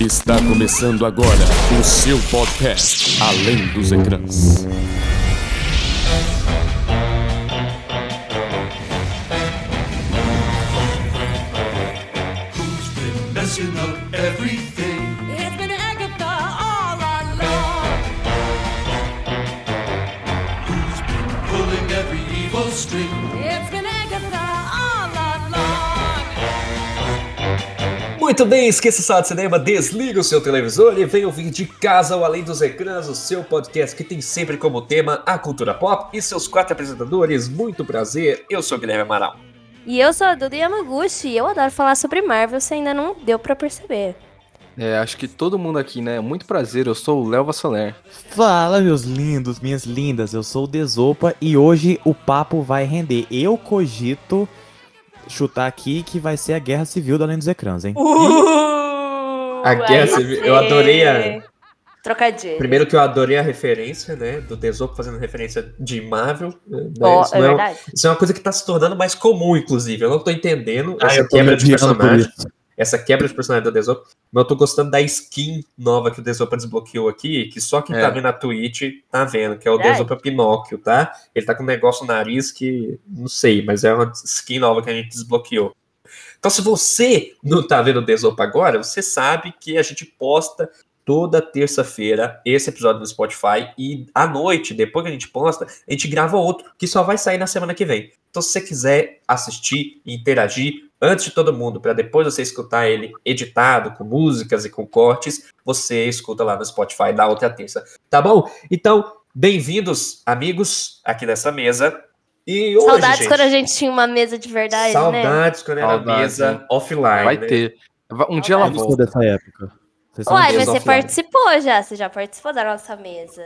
Está começando agora o seu podcast Além dos Ecrãs. Everything? Muito bem, esqueça o sala de cinema, desliga o seu televisor e vem ouvir de casa ou além dos ecrãs o seu podcast que tem sempre como tema a cultura pop e seus quatro apresentadores. Muito prazer, eu sou o Guilherme Amaral. E eu sou a Duda Yamaguchi e eu adoro falar sobre Marvel, se ainda não deu pra perceber. É, acho que todo mundo aqui, né? Muito prazer, eu sou o Léo Vassoler. Fala, meus lindos, minhas lindas, eu sou o Desopa e hoje o papo vai render. Eu cogito chutar aqui que vai ser a Guerra Civil do Além dos Ecrãs, hein? A Guerra Civil, eu adorei a- Trocadilho. Primeiro que eu adorei a referência, né, do Desopo fazendo referência de Marvel. Né, Ó, isso, é isso é uma coisa que tá se tornando mais comum, inclusive. Eu não tô entendendo Ah, essa quebra de personagem. Essa quebra de personagem do Desopa, mas eu tô gostando da skin nova que o Desopa desbloqueou aqui, que só quem É. tá vendo na Twitch tá vendo, que é o Verdade. Desopa Pinóquio, tá? Ele tá com um negócio no nariz que, não sei, mas é uma skin nova que a gente desbloqueou. Então se você não tá vendo o Desopa agora, você sabe que a gente posta toda terça-feira esse episódio no Spotify e à noite, depois que a gente posta, a gente grava outro que só vai sair na semana que vem. Então se você quiser assistir e interagir antes de todo mundo, para depois você escutar ele editado, com músicas e com cortes, você escuta lá no Spotify da outra terça. Tá bom? Então, bem-vindos, amigos, aqui nessa mesa. E hoje, Saudades gente, quando a gente tinha uma mesa de verdade, né? saudades quando era Saudades, mesa hein? offline. Vai né? ter. Um dia ela volta. dessa época. Uai, mas você participou já, você já participou da nossa mesa.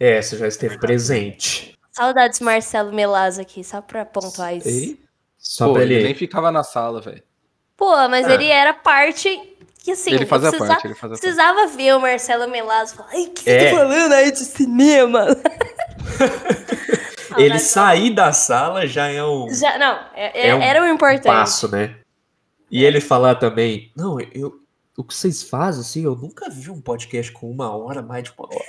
É, você já esteve presente. Saudades Marcelo Melaz aqui, só pra pontuar isso. E só Pô, pra ele ele. nem ficava na sala, velho. Pô, mas Ah. ele era parte que assim, Ele fazia eu precisa- parte, ele fazia parte. precisava ver o Marcelo Melaz e falar, ai, o que É. você tá falando aí de cinema? Ele sair da sala já é um Já, não, é- é- É um era o importante. passo, né? E ele falar também, não, eu, o que vocês fazem, assim, eu nunca vi um podcast com uma hora, mais de uma hora.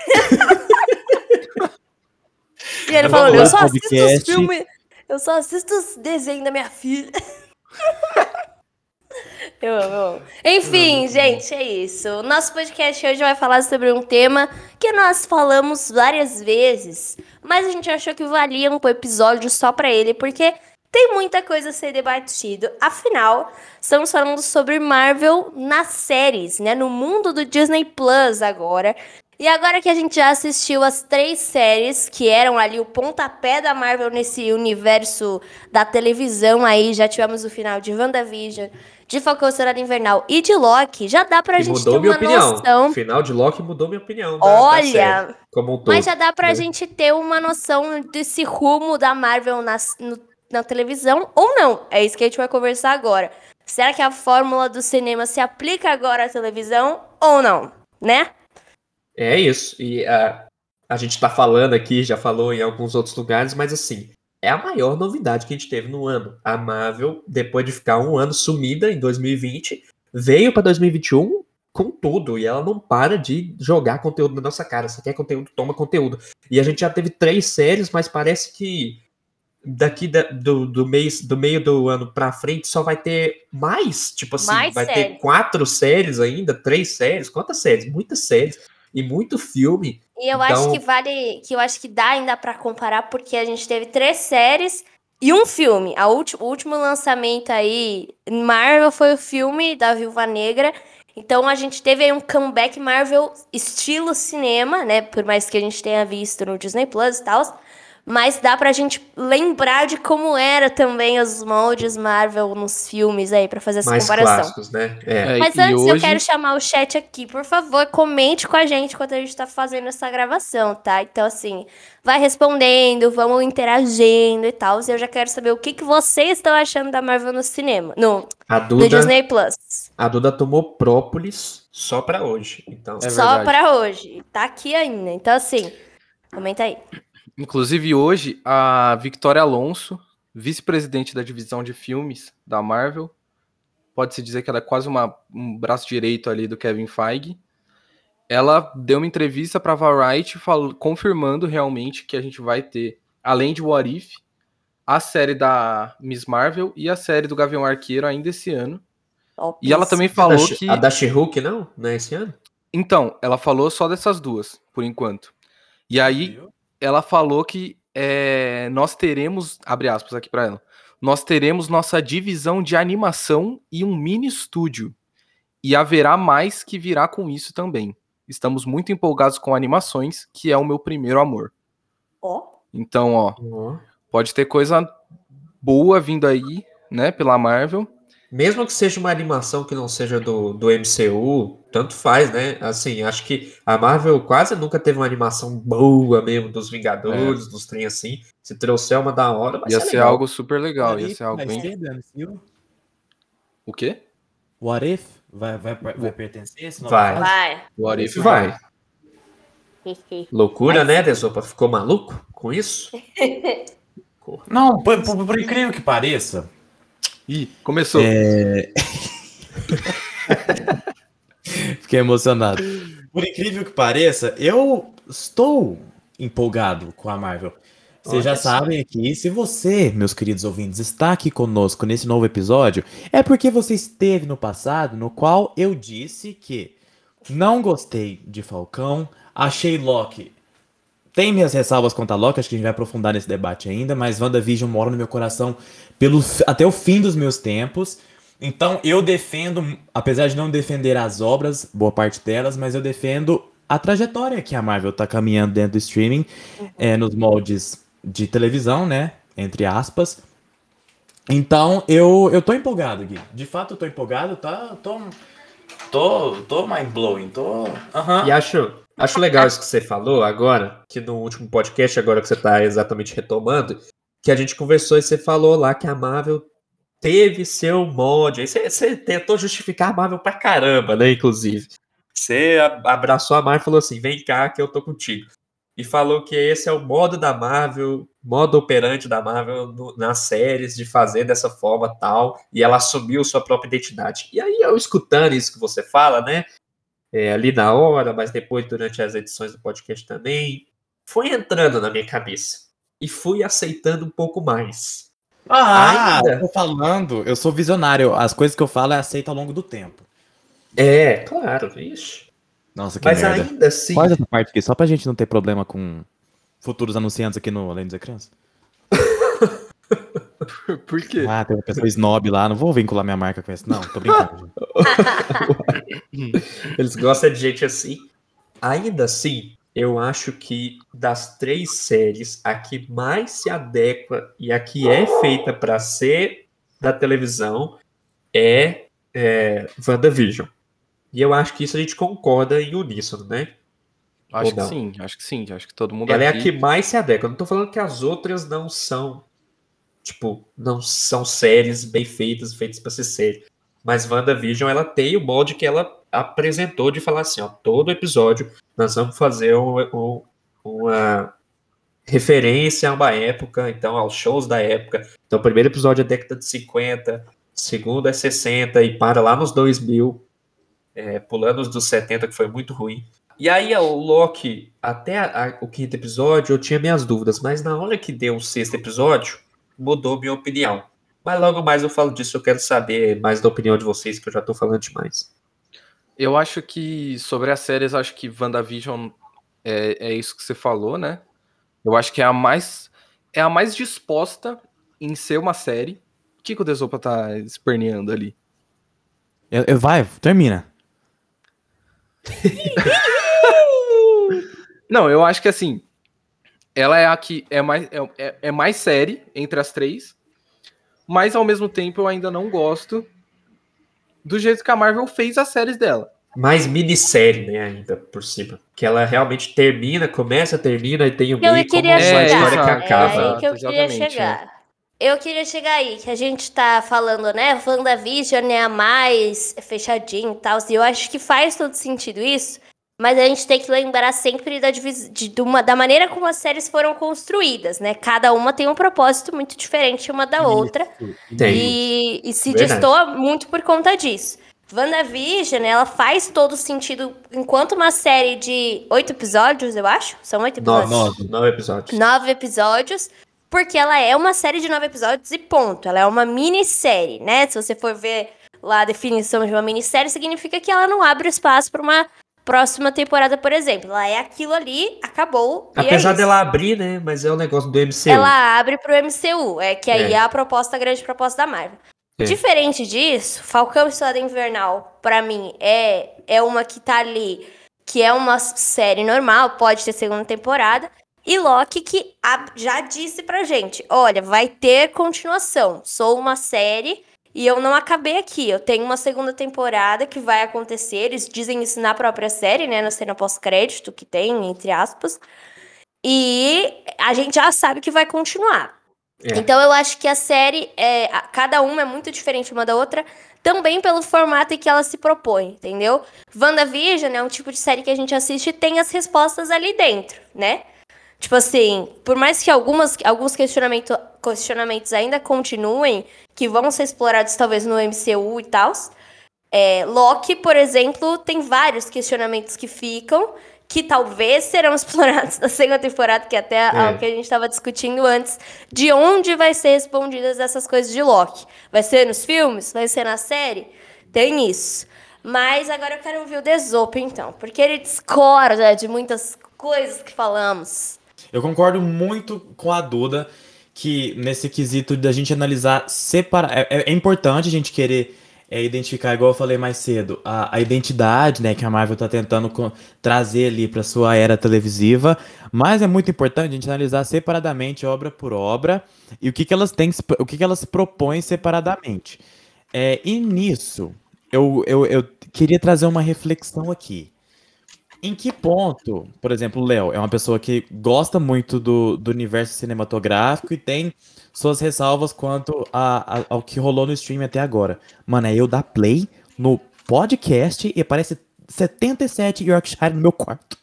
E ele falou, eu só assisto os podcast. filmes, eu só assisto os desenhos da minha filha. eu amo, eu amo. Enfim, gente, é isso. O nosso podcast hoje vai falar sobre um tema que nós falamos várias vezes, mas a gente achou que valia um episódio só pra ele, porque tem muita coisa a ser debatido. Afinal, estamos falando sobre Marvel nas séries, né? No mundo do Disney Plus agora. E agora que a gente já assistiu as três séries que eram ali o pontapé da Marvel nesse universo da televisão aí, já tivemos o final de WandaVision, de Falcão Soldado Invernal e de Loki, já dá pra E gente mudou ter minha uma opinião. noção. O final de Loki mudou minha opinião. da- da série, Olha, como um todo. mas já dá pra né? gente ter uma noção desse rumo da Marvel nas- no- na televisão ou não. É isso que a gente vai conversar agora. Será que a fórmula do cinema se aplica agora à televisão ou não? Né? É isso. E a, a gente tá falando aqui, já falou em alguns outros lugares, mas assim, é a maior novidade que a gente teve no ano. A Marvel, depois de ficar um ano sumida em 2020, veio pra 2021 com tudo. E ela não para de jogar conteúdo na nossa cara. Você quer conteúdo, toma conteúdo. E a gente já teve três séries, mas parece que daqui da- do, do, mês, do meio do ano pra frente só vai ter mais. Tipo assim, Mais vai ter séries. quatro séries ainda, três séries. Quantas séries? Muitas séries. E muito filme. E eu Então- acho que vale, que eu acho que dá ainda pra comparar porque a gente teve três séries e um filme. A ulti- o último lançamento aí em Marvel foi o filme da Viúva Negra. Então a gente teve aí um comeback Marvel estilo cinema, né? Por mais que a gente tenha visto no Disney Plus e tal. Mas dá pra gente lembrar de como era também os moldes Marvel nos filmes aí, pra fazer essa mais comparação. clássicos, né? É. É, Mas e antes eu hoje- quero chamar o chat aqui, por favor, comente com a gente enquanto a gente tá fazendo essa gravação, tá? Então, assim, vai respondendo, vamos interagindo e tal. E eu já quero saber o que, que vocês estão achando da Marvel no cinema, no, A no Duda, Disney Plus. a Duda tomou própolis só pra hoje. Então, É Só verdade. pra hoje. Tá aqui ainda. Então, assim, comenta aí. Inclusive hoje, a Victoria Alonso, vice-presidente da divisão de filmes da Marvel, pode-se dizer que ela é quase uma, um braço direito ali do Kevin Feige. Ela deu uma entrevista para Variety fal- confirmando realmente que a gente vai ter, além de What If, a série da Miss Marvel e a série do Gavião Arqueiro ainda esse ano. E ela também A falou She- que A da She-Hulk, não? Não é esse ano? então, ela falou só dessas duas, por enquanto. E aí, ela falou que é, nós teremos, abre aspas aqui pra ela, nós teremos nossa divisão de animação e um mini estúdio. E haverá mais que virá com isso também. Estamos muito empolgados com animações, que é o meu primeiro amor. Ó. Então, ó, Ó. pode ter coisa boa vindo aí, né, pela Marvel. Mesmo que seja uma animação que não seja do, do MCU, tanto faz, né? Assim, acho que a Marvel quase nunca teve uma animação boa mesmo dos Vingadores, dos trem assim. Se trouxer uma da hora, vai Ia ser ser legal. algo super legal, ia ser algo vai bem... O quê? What If vai, vai, vai pertencer esse novo Vai. fase? Vai. What If Vai. Loucura, né, Desopa? Ficou maluco com isso? Não, por, por- por incrível que pareça, Ih, começou. Fiquei emocionado. Por incrível que pareça, eu estou empolgado com a Marvel. Vocês Olha já sabem aqui, se você, meus queridos ouvintes, está aqui conosco nesse novo episódio, é porque você esteve no passado, no qual eu disse que não gostei de Falcão, achei Loki. Tem minhas ressalvas quanto a Loki, acho que a gente vai aprofundar nesse debate ainda, mas WandaVision mora no meu coração pelo, até o fim dos meus tempos. Então eu defendo, apesar de não defender as obras, boa parte delas, mas eu defendo a trajetória que a Marvel tá caminhando dentro do streaming, é, nos moldes de televisão, né? Entre aspas. Então eu, eu tô empolgado, Gui. De fato eu tô empolgado, tá? Tô. tô, tô mind blowing, tô. Aham. E acho, acho legal isso que você falou agora, que no último podcast, agora que você está exatamente retomando, que a gente conversou e você falou lá que a Marvel teve seu mod. Aí você, você tentou justificar a Marvel pra caramba, né? Inclusive. Você abraçou a Marvel e falou assim: vem cá que eu tô contigo. E falou que esse é o modo da Marvel, modo operante da Marvel no- nas séries, de fazer dessa forma tal. E ela assumiu sua própria identidade. E aí, eu escutando isso que você fala, né? É, ali na hora, mas depois durante as edições do podcast também, foi entrando na minha cabeça. E fui aceitando um pouco mais. Ah, Ainda? eu tô falando, eu sou visionário. As coisas que eu falo é aceito ao longo do tempo. É, claro, vixe. Nossa, que Mas merda. ainda assim. Faz essa parte aqui, só pra gente não ter problema com futuros anunciantes aqui no Além dos Ecrãs. Por quê? Ah, tem uma pessoa snob lá, não vou vincular minha marca com isso, não, tô brincando. Eles gostam de gente assim. Ainda assim, eu acho que das três séries, a que mais se adequa e a que é feita pra ser da televisão é, é WandaVision. E eu acho que isso a gente concorda em uníssono, né? Acho que sim, acho que sim. Acho que todo mundo Ela é a aqui... que mais se adequa. Eu não tô falando que as outras não são, tipo, não são séries bem feitas, feitas pra ser série. Mas WandaVision, ela tem o molde que ela apresentou de falar assim, ó, todo episódio nós vamos fazer um- um- uma referência a uma época, então aos shows da época. Então o primeiro episódio é década de 50, o segundo é 60 e para lá nos 2000, é, pulando os dos 70, que foi muito ruim. E aí, o Loki, até a- a- o quinto episódio, eu tinha minhas dúvidas, mas na hora que deu o sexto episódio, mudou minha opinião. Mas logo mais eu falo disso, eu quero saber mais da opinião de vocês, que eu já tô falando demais. Eu acho que sobre as séries, acho que WandaVision é, é isso que você falou, né? Eu acho que é a mais é a mais disposta em ser uma série. O que, que o Desopa tá esperneando ali? Eu- eu- vai, termina. Não, eu acho que assim, ela é a que é mais, é, é- é mais série entre as três, mas ao mesmo tempo eu ainda não gosto do jeito que a Marvel fez as séries dela. Mais minissérie, né, ainda por cima. Que ela realmente termina, começa, termina e tem o Eu meio como queria uma chegar. história que É, É acaba. aí que eu queria Exatamente, chegar. Eu queria chegar aí, que a gente tá falando, né? WandaVision é a mais fechadinha e tal. E eu acho que faz todo sentido isso. Mas a gente tem que lembrar sempre da, de, de uma, da maneira como as séries foram construídas, né? Cada uma tem um propósito muito diferente uma da outra. E, e se Verdade. destoa muito por conta disso. WandaVision, ela faz todo sentido enquanto uma série de oito episódios, eu acho. São oito episódios? Nove. Nove episódios. Nove episódios. Porque ela é uma série de nove episódios e ponto. Ela é uma minissérie, né? Se você for ver lá a definição de uma minissérie, significa que ela não abre espaço para uma próxima temporada, por exemplo. Ela é aquilo ali, acabou. é Apesar isso. dela abrir, né? Mas é o negócio do MCU. Ela abre pro MCU, é que aí É. é a proposta, a grande proposta da Marvel. É. Diferente disso, Falcão e Soldado Invernal, pra mim, é, é uma que tá ali, que é uma série normal, pode ter segunda temporada. E Loki que já disse pra gente, olha, vai ter continuação. Sou uma série e eu não acabei aqui. Eu tenho uma segunda temporada que vai acontecer. Eles dizem isso na própria série, né? Na cena pós-crédito que tem, entre aspas. E a gente já sabe que vai continuar. É. Então eu acho que a série, é, cada uma é muito diferente uma da outra, também pelo formato em que ela se propõe, entendeu? WandaVision é um tipo de série que a gente assiste e tem as respostas ali dentro, né? Tipo assim, por mais que algumas, alguns questionamento, questionamentos ainda continuem, que vão ser explorados talvez no MCU e tal, é, Loki, por exemplo, tem vários questionamentos que ficam, que talvez serão explorados na segunda temporada, que até É. o que a gente estava discutindo antes, de onde vai ser respondidas essas coisas de Loki. Vai ser nos filmes? Vai ser na série? Tem isso. Mas agora eu quero ouvir o Desopo, então, porque ele discorda de muitas coisas que falamos. Eu concordo muito com a Duda que nesse quesito da gente analisar separar. É, é- é importante a gente querer é, identificar, igual eu falei mais cedo, a, a identidade né, que a Marvel tá tentando trazer ali para sua era televisiva. Mas é muito importante a gente analisar separadamente, obra por obra, e o que, que elas têm, o que, que elas propõem separadamente. É, e nisso, eu, eu, eu queria trazer uma reflexão aqui. Em que ponto, por exemplo, o Léo é uma pessoa que gosta muito do, do universo cinematográfico e tem suas ressalvas quanto a- a- ao que rolou no stream até agora. Mano, é eu dar play no podcast e aparece 77 Yorkshire no meu quarto.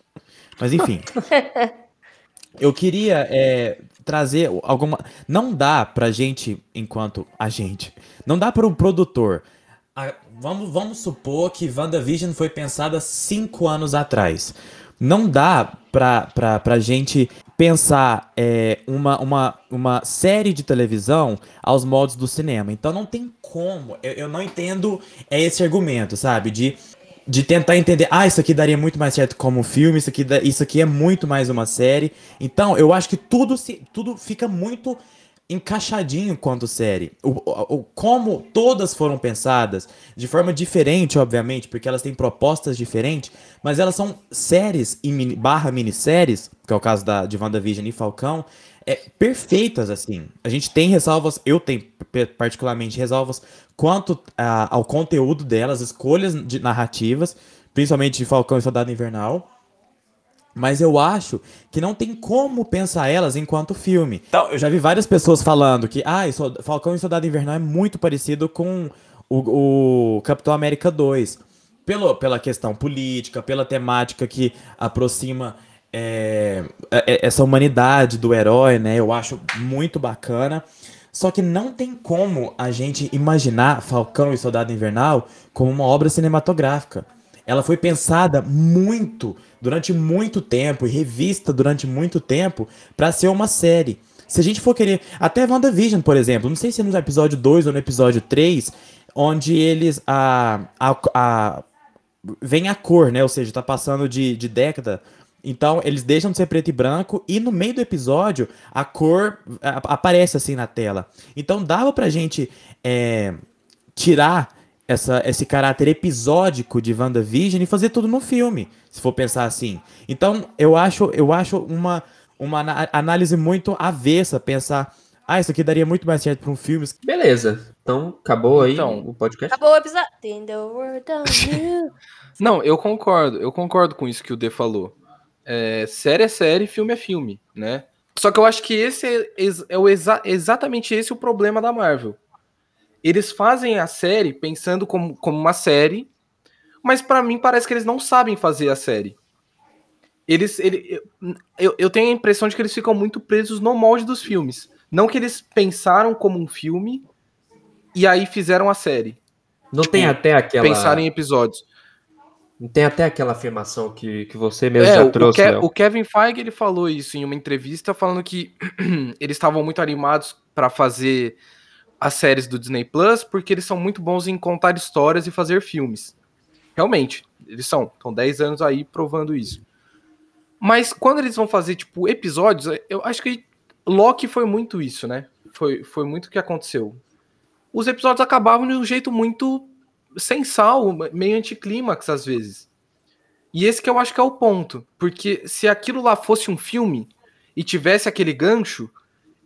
Mas enfim. eu queria é, trazer alguma. Não dá pra gente, enquanto a gente, não dá para um produtor. a- vamos, vamos supor que WandaVision foi pensada cinco anos atrás. Não dá pra, pra, pra gente pensar é, uma, uma, uma série de televisão aos modos do cinema. Então não tem como. Eu, eu não entendo é, esse argumento, sabe? De de tentar entender, ah, isso aqui daria muito mais certo como um filme, isso aqui, isso aqui é muito mais uma série. Então, eu acho que tudo, se, tudo fica muito encaixadinho quanto série. O, o- como todas foram pensadas, de forma diferente, obviamente, porque elas têm propostas diferentes, mas elas são séries e mini, barra minisséries, que é o caso da, de WandaVision e Falcão, é, perfeitas, assim. A gente tem ressalvas, eu tenho particularmente ressalvas quanto a- ao conteúdo delas, escolhas de narrativas, principalmente de Falcão e Soldado Invernal. Mas eu acho que não tem como pensar elas enquanto filme. Então, eu já vi várias pessoas falando que ah, Falcão e Soldado Invernal é muito parecido com o, o Capitão América 2. Pelo, pela questão política, pela temática que aproxima é, é- essa humanidade do herói, né? Eu acho muito bacana. Só que não tem como a gente imaginar Falcão e Soldado Invernal como uma obra cinematográfica. Ela foi pensada muito, durante muito tempo, e revista durante muito tempo, pra ser uma série. Se a gente for querer. Até WandaVision, por exemplo, não sei se é no episódio 2 ou no episódio 3, onde eles. A, a, a, vem a cor, né? Ou seja, tá passando de, de década. Então, eles deixam de ser preto e branco e no meio do episódio a cor aparece assim na tela. Então, dava pra gente é, tirar essa, esse caráter episódico de WandaVision e fazer tudo no filme, se for pensar assim. Então, eu acho, eu acho uma, uma análise muito avessa pensar, ah, isso aqui daria muito mais certo pra um filme. Beleza. Então, acabou aí Então. o podcast? Acabou o episódio. Não, eu concordo, eu concordo com isso que o D falou. É, série é série, filme é filme, né? Só que eu acho que esse é, é o exa- exatamente esse o problema da Marvel. Eles fazem a série pensando como, como uma série, mas pra mim parece que eles não sabem fazer a série. Eles, ele, eu, eu tenho a impressão de que eles ficam muito presos no molde dos filmes. Não que eles pensaram como um filme e aí fizeram a série. Não tem Tipo, até aquela. Pensaram em episódios. Não tem até aquela afirmação que, que você mesmo É, já o, trouxe, Ke- Léo. o Kevin Feige ele falou isso em uma entrevista, falando que eles estavam muito animados para fazer as séries do Disney Plus, porque eles são muito bons em contar histórias e fazer filmes. Realmente, eles são. Estão 10 anos aí provando isso. Mas quando eles vão fazer, tipo, episódios, eu acho que Loki foi muito isso, né? Foi, foi muito o que aconteceu. Os episódios acabavam de um jeito muito sem sal, meio anticlímax às vezes. E esse que eu acho que é o ponto. Porque se aquilo lá fosse um filme e tivesse aquele gancho,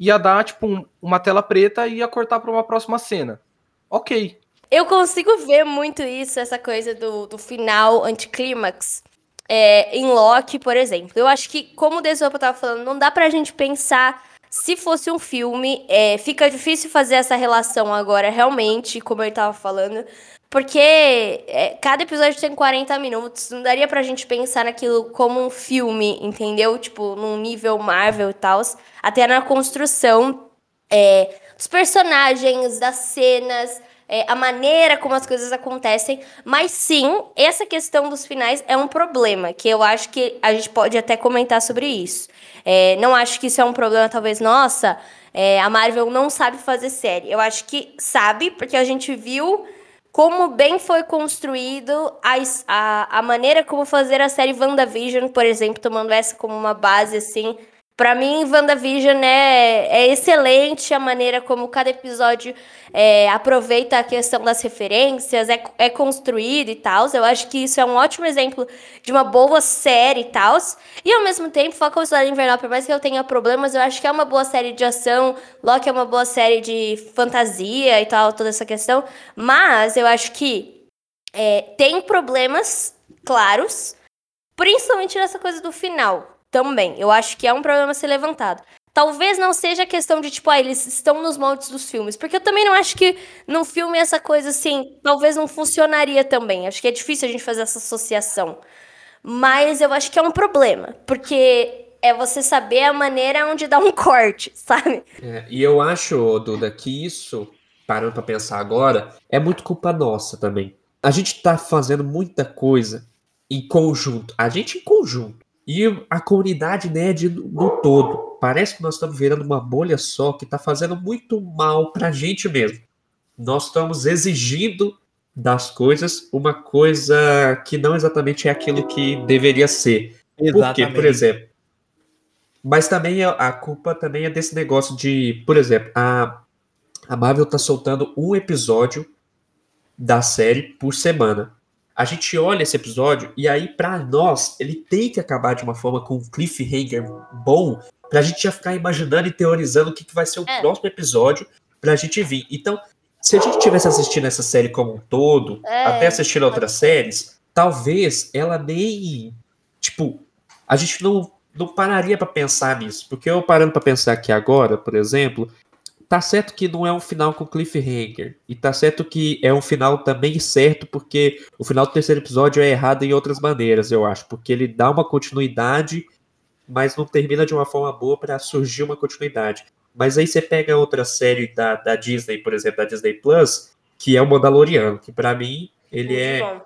ia dar, tipo, um- uma tela preta e ia cortar para uma próxima cena. Ok. Eu consigo ver muito isso, essa coisa do, do final anticlímax. É, em Loki, por exemplo. Eu acho que, como o Desopa tava falando, não dá pra gente pensar se fosse um filme. é, fica difícil fazer essa relação agora, realmente, como ele tava falando. Porque é, cada episódio tem 40 minutos. Não daria pra gente pensar naquilo como um filme, entendeu? Tipo, num nível Marvel e tal. Até na construção é, dos personagens, das cenas, é, a maneira como as coisas acontecem. Mas sim, essa questão dos finais é um problema, que eu acho que a gente pode até comentar sobre isso. É, não acho que isso é um problema, talvez, nossa, é, a Marvel não sabe fazer série. Eu acho que sabe, porque a gente viu como bem foi construído a, a, a maneira como fazer a série WandaVision, por exemplo, tomando essa como uma base, assim. Pra mim, WandaVision é, é excelente a maneira como cada episódio é, aproveita a questão das referências, é, é construído e tal. Eu acho que isso é um ótimo exemplo de uma boa série e tal. E ao mesmo tempo, Falcão e Soldado Invernal, por mais que eu tenha problemas, eu acho que é uma boa série de ação. Loki é uma boa série de fantasia e tal, toda essa questão. Mas eu acho que é, tem problemas claros, principalmente nessa coisa do final também. Eu acho que é um problema a ser levantado. Talvez não seja questão de, tipo, ah, eles estão nos moldes dos filmes. Porque eu também não acho que no filme essa coisa assim, talvez não funcionaria também. Acho que é difícil a gente fazer essa associação. Mas eu acho que é um problema. Porque é você saber a maneira onde dá um corte, sabe? É, e eu acho, Duda, que isso, parando pra pensar agora, é muito culpa nossa também. A gente tá fazendo muita coisa em conjunto. A gente em conjunto. E a comunidade nerd no, no todo. Parece que nós estamos virando uma bolha só que tá fazendo muito mal pra gente mesmo. Nós estamos exigindo das coisas uma coisa que não exatamente é aquilo que deveria ser. Por quê? Por exemplo. Mas também a, a culpa também é desse negócio de, por exemplo, a, a Marvel tá soltando um episódio da série por semana. A gente olha esse episódio e aí, pra nós, ele tem que acabar de uma forma com um cliffhanger bom, pra gente já ficar imaginando e teorizando o que, que vai ser o É. próximo episódio pra gente vir. Então, se a gente tivesse assistindo essa série como um todo, É, até assistindo outras séries, talvez ela nem. Tipo, a gente não, não pararia pra pensar nisso. Porque eu parando pra pensar aqui agora, por exemplo, tá certo que não é um final com cliffhanger. E tá certo que é um final também certo, porque o final do terceiro episódio é errado em outras maneiras, eu acho. Porque ele dá uma continuidade, mas não termina de uma forma boa pra surgir uma continuidade. Mas aí você pega outra série da, da Disney, por exemplo, da Disney Plus, que é o Mandaloriano, que pra mim ele Muito é bom.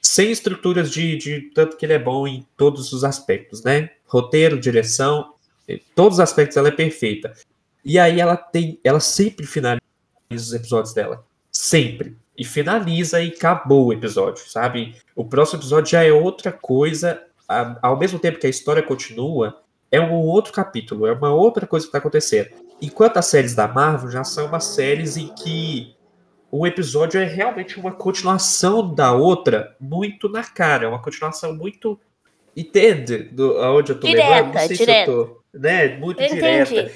sem estruturas de, de tanto que ele é bom em todos os aspectos, né? Roteiro, direção, em todos os aspectos ela é perfeita. E aí ela tem, ela sempre finaliza os episódios dela, sempre. E finaliza e acabou o episódio, sabe? O próximo episódio já é outra coisa, ao mesmo tempo que a história continua, é um outro capítulo, é uma outra coisa que está acontecendo. Enquanto as séries da Marvel já são umas séries em que um episódio é realmente uma continuação da outra muito na cara, é uma continuação muito. Entende do, aonde eu tô Direta, levando? Não sei direta. se eu tô. Né? Muito Eu direta. entendi.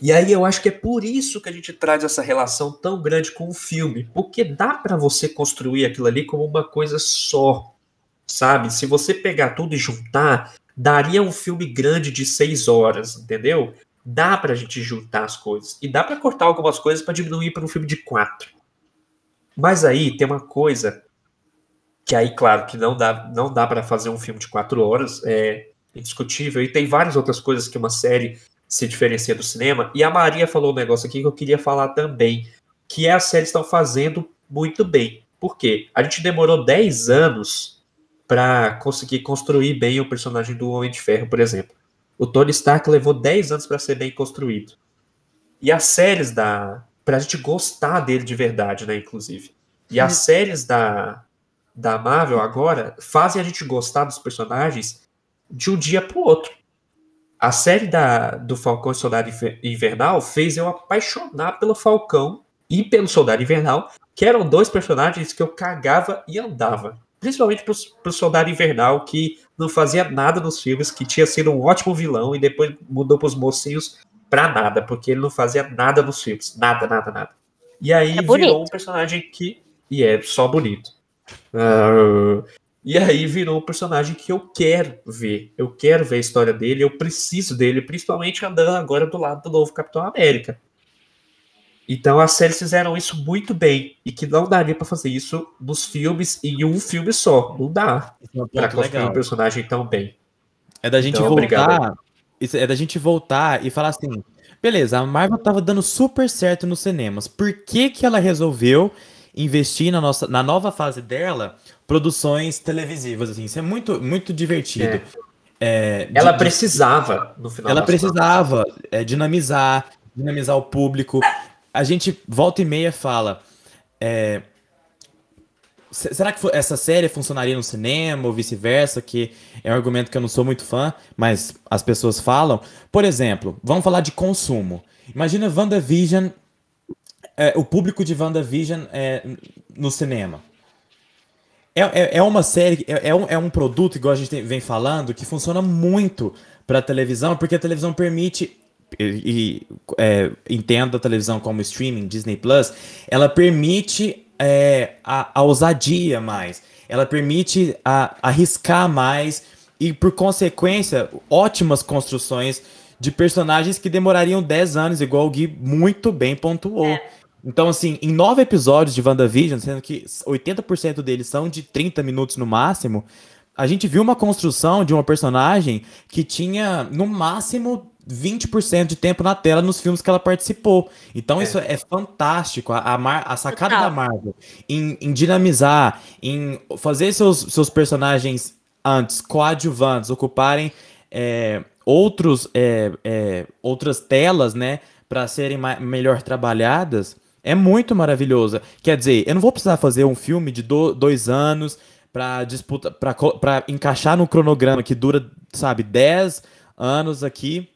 E aí eu acho que é por isso que a gente traz essa relação tão grande com o filme, porque dá pra você construir aquilo ali como uma coisa só, sabe? Se você pegar tudo e juntar, daria um filme grande de seis horas, entendeu? Dá pra gente juntar as coisas e dá pra cortar algumas coisas pra diminuir para um filme de quatro. Mas aí tem uma coisa que aí, claro, que não dá, não dá para fazer um filme de quatro horas, é indiscutível, e tem várias outras coisas que uma série se diferencia do cinema. E a Maria falou um negócio aqui que eu queria falar também, que é as séries estão fazendo muito bem. Por quê? A gente demorou 10 anos para conseguir construir bem o personagem do Homem de Ferro, por exemplo. O Tony Stark levou 10 anos para ser bem construído. E as séries da. pra gente gostar dele de verdade, né, inclusive. E as séries da, da Marvel agora fazem a gente gostar dos personagens de um dia pro outro. A série da, do Falcão e Soldado Invernal fez eu apaixonar pelo Falcão e pelo Soldado Invernal, que eram dois personagens que eu cagava e andava. Principalmente pro, pro Soldado Invernal, que não fazia nada nos filmes, que tinha sido um ótimo vilão e depois mudou pros mocinhos pra nada, porque ele não fazia nada nos filmes. Nada, nada, nada. E aí É virou um personagem que. E é só bonito. Ah, e aí virou um personagem que eu quero ver. Eu quero ver a história dele, eu preciso dele, principalmente andando agora do lado do novo Capitão América. Então as séries fizeram isso muito bem. E que não daria pra fazer isso nos filmes em um filme só. Não dá é um pra ponto construir legal. um personagem tão bem. É da gente Então, voltar. obrigado. É da gente voltar e falar assim: beleza, a Marvel tava dando super certo nos cinemas. Por que, que ela resolveu investir na, nossa, na nova fase dela produções televisivas? Assim? Isso é muito, muito divertido. É, de- Ela de- precisava, no final ela precisava é, dinamizar, dinamizar o público. A gente volta e meia fala. é, se- será que essa série funcionaria no cinema ou vice-versa? Que é um argumento que eu não sou muito fã, mas as pessoas falam. Por exemplo, vamos falar de consumo. Imagina WandaVision, é, o público de WandaVision é, no cinema. É, é, é uma série, é, é um, é um produto, igual a gente tem- vem falando, que funciona muito para televisão, porque a televisão permite, e, é, entenda a televisão como streaming, Disney Plus, ela permite é, a, a ousadia mais, ela permite a- arriscar mais e, por consequência, ótimas construções de personagens que demorariam 10 anos, igual o Gui muito bem pontuou. Então, assim, em nove episódios de WandaVision, sendo que 80% deles são de 30 minutos no máximo, a gente viu uma construção de uma personagem que tinha, no máximo, 20% de tempo na tela nos filmes que ela participou. Então, isso é fantástico. A, a, Mar- a sacada Total. da Marvel em, em dinamizar, em fazer seus, seus personagens antes, coadjuvantes, ocuparem é, outros, é, é, outras telas, né, para serem melhor trabalhadas, é muito maravilhosa. Quer dizer, eu não vou precisar fazer um filme de do- dois anos para disputa, para encaixar no cronograma que dura, sabe, 10 anos aqui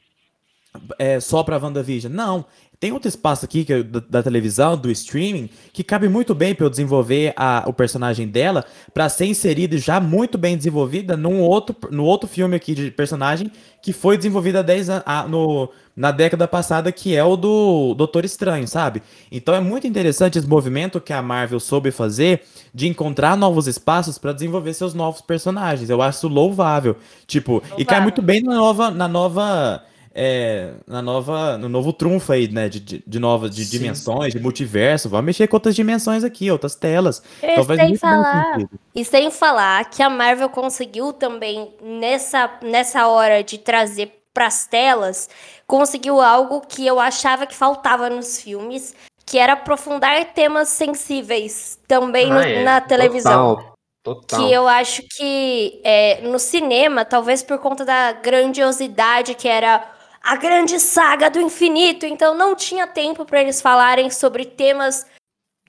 é, só pra WandaVision. Não. Tem outro espaço aqui que é da, da televisão, do streaming, que cabe muito bem pra eu desenvolver a- o personagem dela pra ser inserida já muito bem desenvolvida num outro, no outro filme aqui de personagem que foi desenvolvido há 10 anos, ah, no, na década passada, que é o do Doutor Estranho, sabe? Então é muito interessante esse movimento que a Marvel soube fazer de encontrar novos espaços pra desenvolver seus novos personagens. Eu acho louvável. Tipo, e cai Louvável. muito bem na nova, na nova é, na nova, no novo trunfo aí, né, de, de, de novas de Sim. dimensões, de multiverso, vamos mexer com outras dimensões aqui, outras telas. E Então sem falar, e sem falar que a Marvel conseguiu também nessa, nessa hora de trazer pras telas, conseguiu algo que eu achava que faltava nos filmes, que era aprofundar temas sensíveis também no- Ah, é. na televisão. Total. Total. Que eu acho que é, no cinema, talvez por conta da grandiosidade que era a grande saga do infinito, então não tinha tempo para eles falarem sobre temas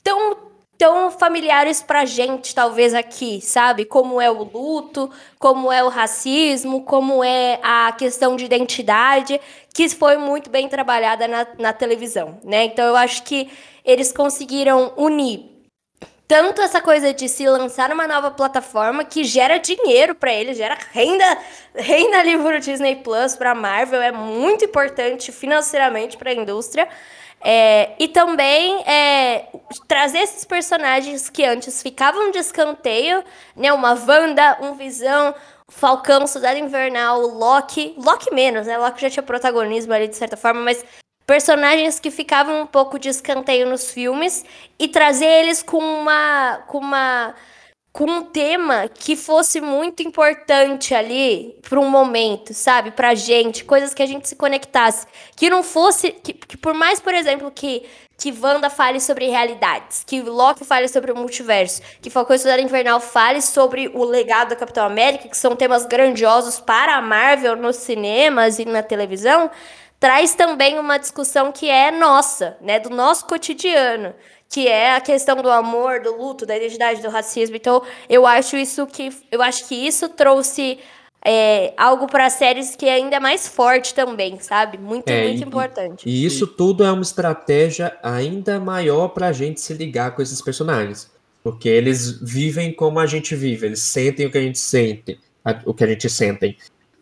tão tão familiares pra gente, talvez aqui, sabe? Como é o luto, como é o racismo, como é a questão de identidade, que foi muito bem trabalhada na, na televisão, né? Então eu acho que eles conseguiram unir tanto essa coisa de se lançar numa nova plataforma que gera dinheiro pra eles, gera renda, renda ali pro Disney Plus, pra Marvel, é muito importante financeiramente pra indústria. É, e também é, trazer esses personagens que antes ficavam de escanteio, né? Uma Wanda, um Visão, Falcão, Soldado Invernal, Loki. Loki menos, né? Loki já tinha protagonismo ali de certa forma, mas personagens que ficavam um pouco de escanteio nos filmes e trazer eles com uma com uma com um tema que fosse muito importante ali para um momento, sabe? Pra gente, coisas que a gente se conectasse. Que não fosse. Que, que por mais, por exemplo, que, que Wanda fale sobre realidades, que Loki fale sobre o multiverso, que Falcão e Soldado Invernal fale sobre o legado da Capitão América, que são temas grandiosos para a Marvel nos cinemas e na televisão, traz também uma discussão que é nossa, né? Do nosso cotidiano que é a questão do amor, do luto, da identidade, do racismo. Então, eu acho isso que eu acho que isso trouxe é, algo para séries que é ainda mais forte também, sabe? Muito, É, muito e- importante. E isso tudo é uma estratégia ainda maior pra gente se ligar com esses personagens. Porque eles vivem como a gente vive, eles sentem o que a gente sente, a- o que a gente sentem.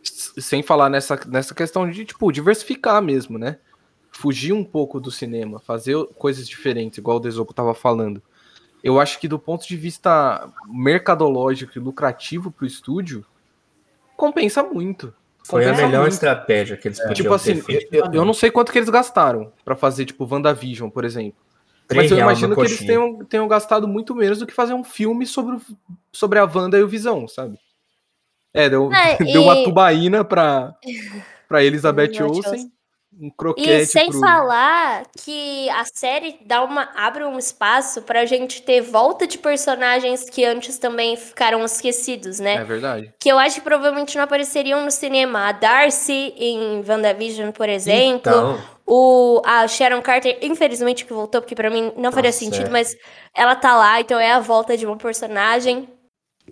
Sem falar nessa, nessa questão de, tipo, diversificar mesmo, né? Fugir um pouco do cinema, fazer coisas diferentes, igual o Desoco tava falando. Eu acho que do ponto de vista mercadológico e lucrativo pro estúdio, compensa muito. Foi a melhor muito. estratégia que eles podiam Tipo assim, feito. eu, eu não sei quanto que eles gastaram pra fazer, tipo, WandaVision, por exemplo. Mas eu imagino no que eles coxinha. tenham, tenham gastado muito menos do que fazer um filme sobre, o- sobre a Wanda e o Visão, sabe? É, deu, É, deu uma e- tubaína pra, pra Elizabeth Olsen, um E croquete sem pro... falar que a série dá uma, abre um espaço pra gente ter volta de personagens que antes também ficaram esquecidos, né? É verdade. Que eu acho que provavelmente não apareceriam no cinema. A Darcy em WandaVision, por exemplo. Então, O, a Sharon Carter, infelizmente, que voltou, porque pra mim não faria Nossa, sentido, mas ela tá lá, então é a volta de uma personagem.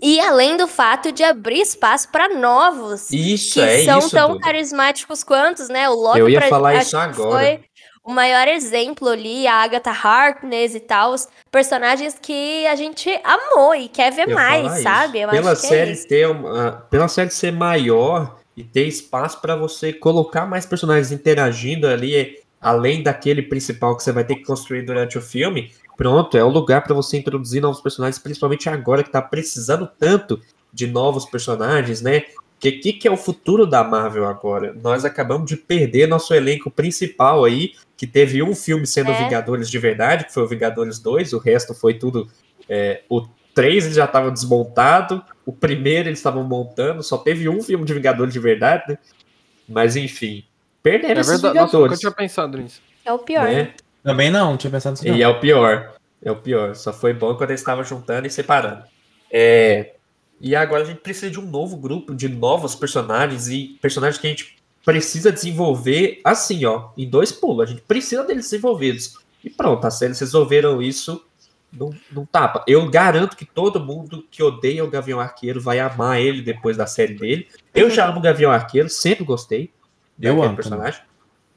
E além do fato de abrir espaço pra novos isso que é são isso tão tudo. carismáticos quantos, né? O Loki Eu ia pra- falar isso agora. foi o maior exemplo ali, a Agatha Harkness e tal, os personagens que a gente amou e quer ver Eu mais, sabe? Eu pela é série isso. ter uma, pela série ser maior e ter espaço pra você colocar mais personagens interagindo ali, além daquele principal que você vai ter que construir durante o filme, pronto, é o lugar pra você introduzir novos personagens, principalmente agora que tá precisando tanto de novos personagens, né? Que que, que é o futuro da Marvel agora? Nós acabamos de perder nosso elenco principal aí, que teve um filme sendo É. Vingadores de verdade, que foi o Vingadores 2, o resto foi tudo é, o 3 ele já estava desmontado, o primeiro eles estavam montando, só teve um filme de Vingadores de verdade, né? Mas enfim, perderam É esses verdade. Nossa, eu nunca Vingadores. tinha pensado nisso. É o pior. né? Também não, não tinha pensado nisso. não. E é o pior. É o pior. Só foi bom quando eles estavam juntando e separando. É, E agora a gente precisa de um novo grupo, de novos personagens e personagens que a gente precisa desenvolver assim, ó, em dois pulos. A gente precisa deles desenvolvidos. E pronto, a série resolveram isso num, num tapa. Eu garanto que todo mundo que odeia o Gavião Arqueiro vai amar ele depois da série dele. Eu já amo o Gavião Arqueiro, sempre gostei Eu amo personagem.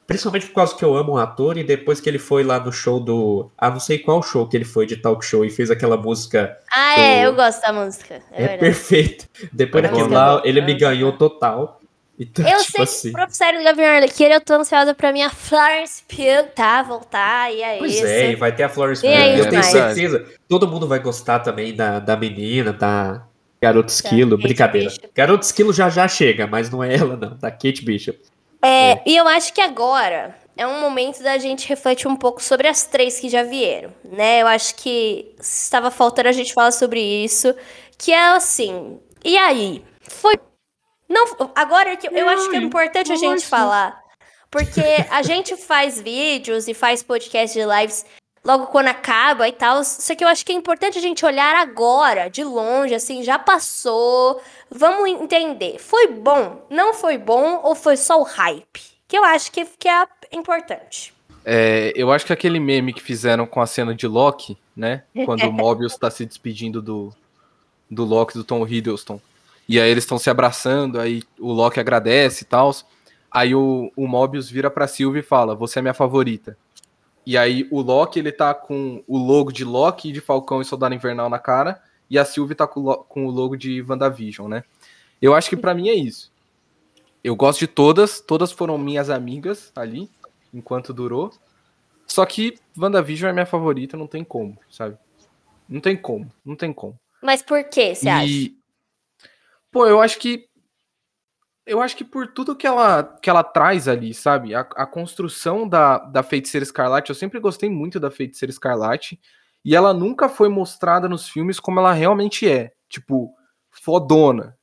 Principalmente por causa que eu amo o ator e depois que ele foi lá no show do. Ah, não sei qual show que ele foi de talk show e fez aquela música. Ah, é, Eu- gosto da música. É, É, perfeito. Depois É daquilo lá, ele me ganhou total. Então, Eu tipo sei assim. que pro do Gavião eu tô ansiosa pra minha Florence Pugh, tá? Voltar, e é Pois isso. é, e vai ter a Florence Vem Pugh. aí Eu tenho certeza. Todo mundo vai gostar também da, da menina, da Garota Esquilo. Kate Brincadeira. Bishop. Garota Esquilo já já chega, mas não é ela, não. Da Kate Bishop. É, e eu acho que agora é um momento da gente refletir um pouco sobre as três que já vieram, né? Eu acho que estava faltando a gente falar sobre isso, que é assim, e aí? Foi não, agora que eu acho que é importante a gente falar, porque a gente faz vídeos e faz podcast de lives logo quando acaba e tal, só que eu acho que é importante a gente olhar agora, de longe, assim, já passou, vamos entender, foi bom, não foi bom ou foi só o hype? Que eu acho que, que é importante. É, eu acho que aquele meme que fizeram com a cena de Loki, né? Quando o Mobius tá se despedindo do, do Loki, do Tom Hiddleston. E aí eles estão se abraçando, aí o Loki agradece e tal. Aí o, o Mobius vira pra Sylvie e fala, você é minha favorita. E aí o Loki, ele tá com o logo de Loki, de Falcão e Soldado Invernal na cara, e a Sylvie tá com, o logo de WandaVision, né? Eu acho que pra mim é isso. Eu gosto de todas, todas foram minhas amigas ali, enquanto durou. Só que WandaVision é minha favorita, não tem como, sabe? Não tem como, não tem como. Mas por que você acha? E pô, eu acho que eu acho que por tudo que ela que ela traz ali, sabe? A, a construção da, da Feiticeira Escarlate, eu sempre gostei muito da Feiticeira Escarlate, e ela nunca foi mostrada nos filmes como ela realmente é. tipo, fodona.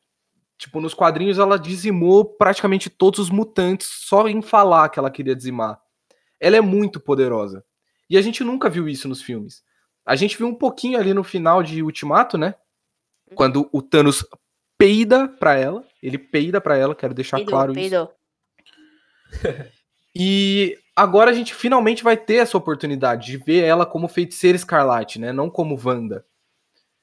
Tipo, nos quadrinhos ela dizimou praticamente todos os mutantes só em falar que ela queria dizimar. Ela é muito poderosa. E a gente nunca viu isso nos filmes. A gente viu um pouquinho ali no final de Ultimato, né? Quando o Thanos peida pra ela. Ele peida pra ela, quero deixar Peidou, claro peidou. isso. E agora a gente finalmente vai ter essa oportunidade de ver ela como feiticeira escarlate, né? Não como Wanda.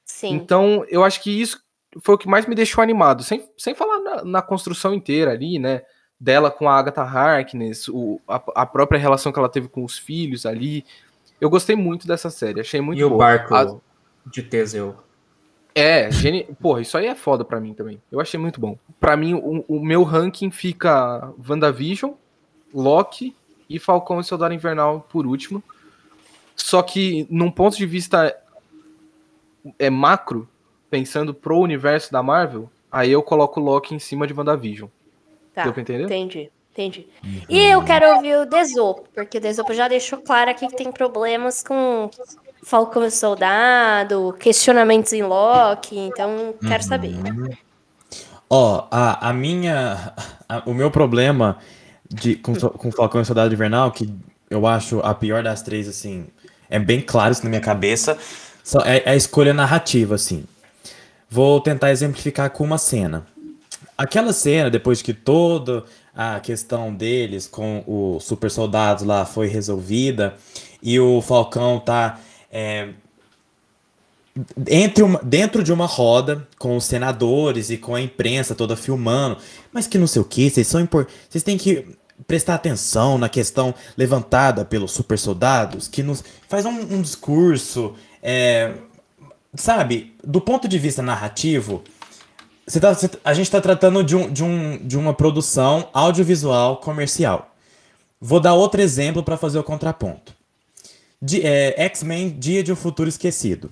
Sim. Então, eu acho que isso foi o que mais me deixou animado. Sem, sem falar na, na construção inteira ali, né? Dela com a Agatha Harkness, o, a, a própria relação que ela teve com os filhos ali. Eu gostei muito dessa série, achei muito E o boa. barco A- de Teseu. É, geni... porra, isso aí é foda pra mim também. Eu achei muito bom. Pra mim, o, o meu ranking fica WandaVision, Loki e Falcão e Soldado Invernal por último. Só que, num ponto de vista é macro, pensando pro universo da Marvel, aí eu coloco Loki em cima de WandaVision. Tá, Deu pra entender? entendi, entendi. E eu quero ouvir o Desopo, porque o Desopo já deixou claro aqui que tem problemas com Falcão e Soldado, questionamentos em Loki, então quero saber. Ó, a, a minha. a- o meu problema de, com, com Falcão e Soldado Invernal, que eu acho a pior das três, assim, é bem claro isso na minha cabeça, é, é a escolha narrativa, assim. Vou tentar exemplificar com uma cena. Aquela cena, depois que toda a questão deles com os super soldados lá foi resolvida e o Falcão tá é, entre uma- dentro de uma roda com os senadores e com a imprensa toda filmando, mas que não sei o que, vocês são impor- vocês têm que prestar atenção na questão levantada pelos super soldados, que nos faz um, um discurso, é, sabe, do ponto de vista narrativo, você tá- você- a gente está tratando de, um, de, um, de uma produção audiovisual comercial. Vou dar outro exemplo para fazer o contraponto. De- é, X-Men Dia de um Futuro Esquecido.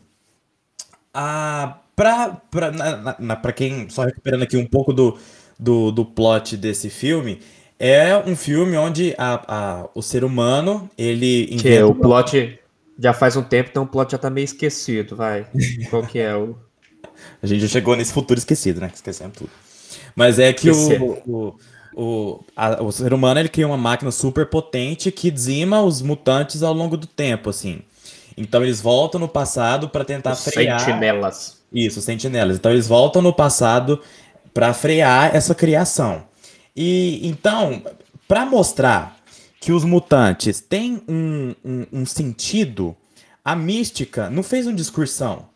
Ah, pra quem, só recuperando aqui um pouco do, do, do plot desse filme, é um filme onde a, a- o ser humano, ele Que inventa o plot já faz um tempo, então o plot já tá meio esquecido, vai. Qual que é o. A gente já chegou nesse futuro esquecido, né? Esquecemos tudo. Mas é que o, o, o, a- o ser humano ele cria uma máquina super potente que dizima os mutantes ao longo do tempo, assim. Então eles voltam no passado para tentar frear. Sentinelas. Isso, sentinelas. Então eles voltam no passado para frear essa criação. E então, para mostrar que os mutantes têm um, um, um sentido, a mística não fez uma discursão.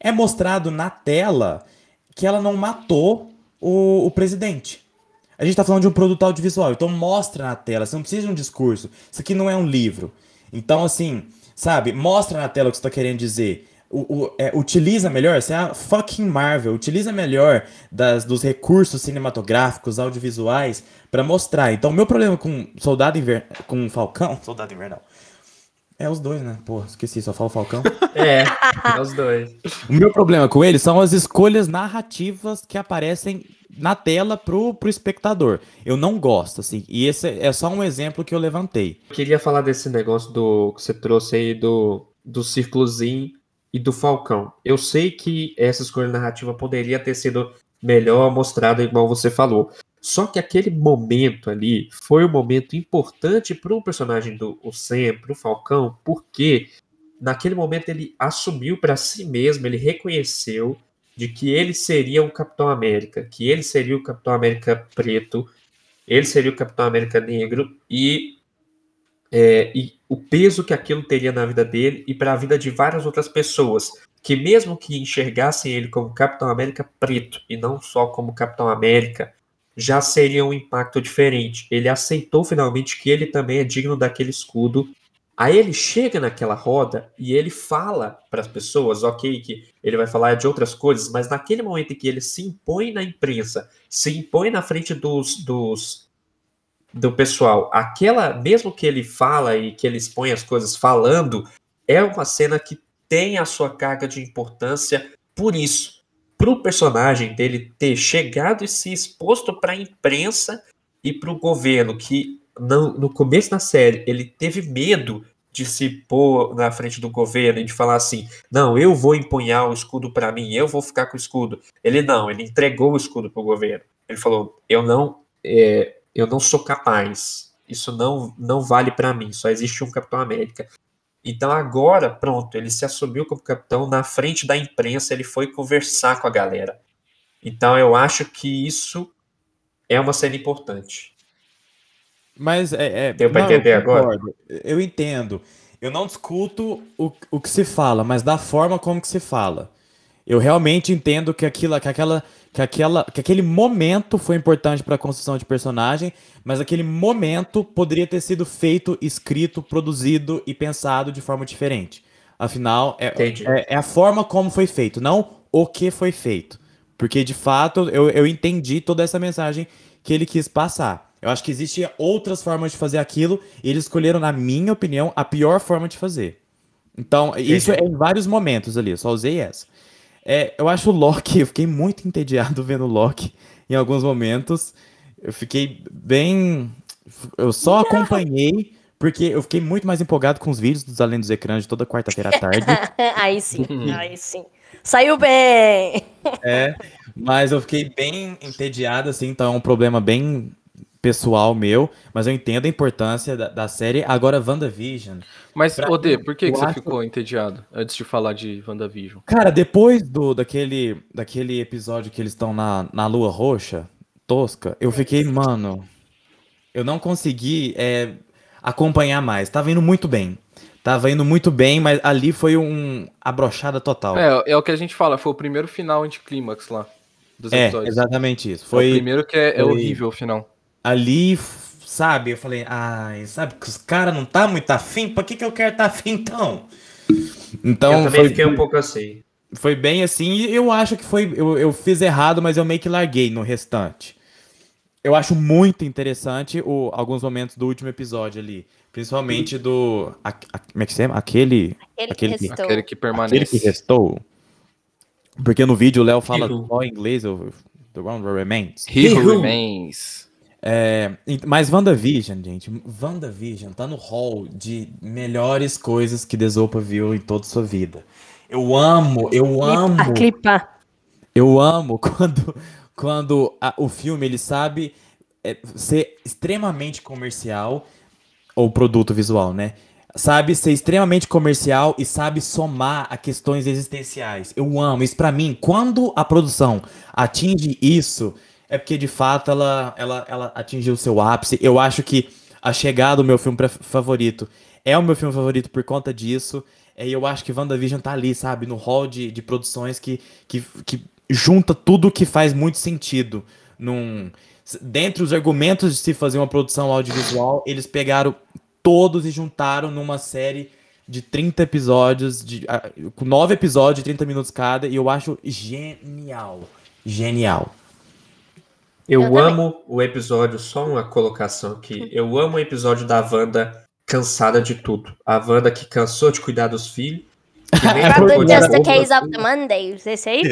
É mostrado na tela que ela não matou o, o presidente. A gente tá falando de um produto audiovisual, então mostra na tela, você não precisa de um discurso. Isso aqui não é um livro. Então, assim, sabe, mostra na tela o que você tá querendo dizer. O, o- é, utiliza melhor, você é a fucking Marvel, utiliza melhor das, dos recursos cinematográficos, audiovisuais, pra mostrar. Então, meu problema com Soldado Invernal. Com Falcão. Soldado Invernal. É os dois, né? Pô, esqueci, só falo Falcão. É, é os dois. O meu problema com ele são as escolhas narrativas que aparecem na tela pro, pro espectador. Eu não gosto, assim. E esse é só um exemplo que eu levantei. Eu queria falar desse negócio do que você trouxe aí do, do círculozinho e do Falcão. Eu sei que essa escolha narrativa poderia ter sido melhor mostrada, igual você falou. Só que aquele momento ali foi um momento importante para o personagem do o Sam, para o Falcão, porque naquele momento ele assumiu para si mesmo, ele reconheceu de que ele seria o Capitão América, que ele seria o Capitão América preto, ele seria o Capitão América negro e é, e o peso que aquilo teria na vida dele e para a vida de várias outras pessoas, que mesmo que enxergassem ele como Capitão América preto e não só como Capitão América, já seria um impacto diferente. Ele aceitou finalmente que ele também é digno daquele escudo. Aí ele chega naquela roda e ele fala para as pessoas, ok, que ele vai falar de outras coisas, mas naquele momento em que ele se impõe na imprensa, se impõe na frente dos, dos do pessoal, aquela, mesmo que ele fala e que ele expõe as coisas falando, é uma cena que tem a sua carga de importância por isso. Para o personagem dele ter chegado e se exposto para a imprensa e para o governo, que no, no começo da série ele teve medo de se pôr na frente do governo e de falar assim: não, eu vou empunhar o escudo para mim, eu vou ficar com o escudo. Ele não, ele entregou o escudo para o governo. Ele falou: eu não, é, eu não sou capaz. Isso não, não vale para mim. Só existe um Capitão América. Então agora, pronto, ele se assumiu como capitão na frente da imprensa, ele foi conversar com a galera. Então eu acho que isso é uma cena importante. Mas é. é Deu pra não, eu entender agora? Eu entendo. Eu não discuto o, o que se fala, mas da forma como que se fala. Eu realmente entendo que aquilo, que aquela, que aquela, que aquele momento foi importante para a construção de personagem, mas aquele momento poderia ter sido feito, escrito, produzido e pensado de forma diferente. Afinal, é, é, é a forma como foi feito, não o que foi feito. Porque de fato eu, eu entendi toda essa mensagem que ele quis passar. Eu acho que existem outras formas de fazer aquilo, e eles escolheram, na minha opinião, a pior forma de fazer. Então, isso é em vários momentos ali, eu só usei essa. É, eu acho o Loki, eu fiquei muito entediado vendo o Loki em alguns momentos. Eu fiquei bem. Eu só acompanhei, porque eu fiquei muito mais empolgado com os vídeos dos Além dos Ecrãs de toda quarta-feira à tarde. aí sim, aí sim. Saiu bem! É, mas eu fiquei bem entediado, assim, então é um problema bem pessoal meu, mas eu entendo a importância da, da série. Agora, WandaVision. Mas, Pra Odê, por que, que você acho- ficou entediado antes de falar de WandaVision? Cara, depois do daquele, daquele episódio que eles estão na, na Lua Roxa, tosca, eu fiquei, mano, eu não consegui é, acompanhar mais. Tava indo muito bem. Tava indo muito bem, mas ali foi um abrochada total. É, é o que a gente fala, foi o primeiro final anticlímax lá dos É, episódios. exatamente isso. É o Foi primeiro que é, é foi- horrível o final. Ali, sabe? Eu falei, ai, sabe que os caras não tá muito afim? Pra que que eu quero tá afim então? Então, eu também foi, fiquei um pouco assim. foi bem assim, e eu acho que foi. Eu, eu fiz errado, mas eu meio que larguei no restante. Eu acho muito interessante o, alguns momentos do último episódio ali. Principalmente do. a- a- como é que se chama? Aquele. Ele Aquele que que- restou. Aquele que Aquele permanece. que restou. Porque no vídeo o Léo fala só em inglês, o The One Remains. He He. Remains. É, mas WandaVision, gente, WandaVision tá no hall de melhores coisas que Desopa viu em toda a sua vida. Eu amo, eu amo, Clipa, eu amo quando, quando a- o filme ele sabe é, ser extremamente comercial, ou produto visual, né? Sabe ser extremamente comercial e sabe somar a questões existenciais. Eu amo isso pra mim. Quando a produção atinge isso, é porque de fato ela, ela, ela atingiu seu ápice. Eu acho que A Chegada, o meu filme favorito, é o meu filme favorito por conta disso. É, E eu acho que WandaVision tá ali, sabe? No hall de, de produções que, que, que junta tudo que faz muito sentido. Num... Dentre os argumentos de se fazer uma produção audiovisual, eles pegaram todos e juntaram numa série de 30 episódios, de, com 9 episódios de 30 minutos cada, e eu acho genial. Genial. Eu, Eu também. amo o episódio, só uma colocação aqui. Eu amo o episódio da Wanda cansada de tudo. A Wanda que cansou de cuidar dos filhos. De Just the roupa. Case of the Mondays. Esse aí?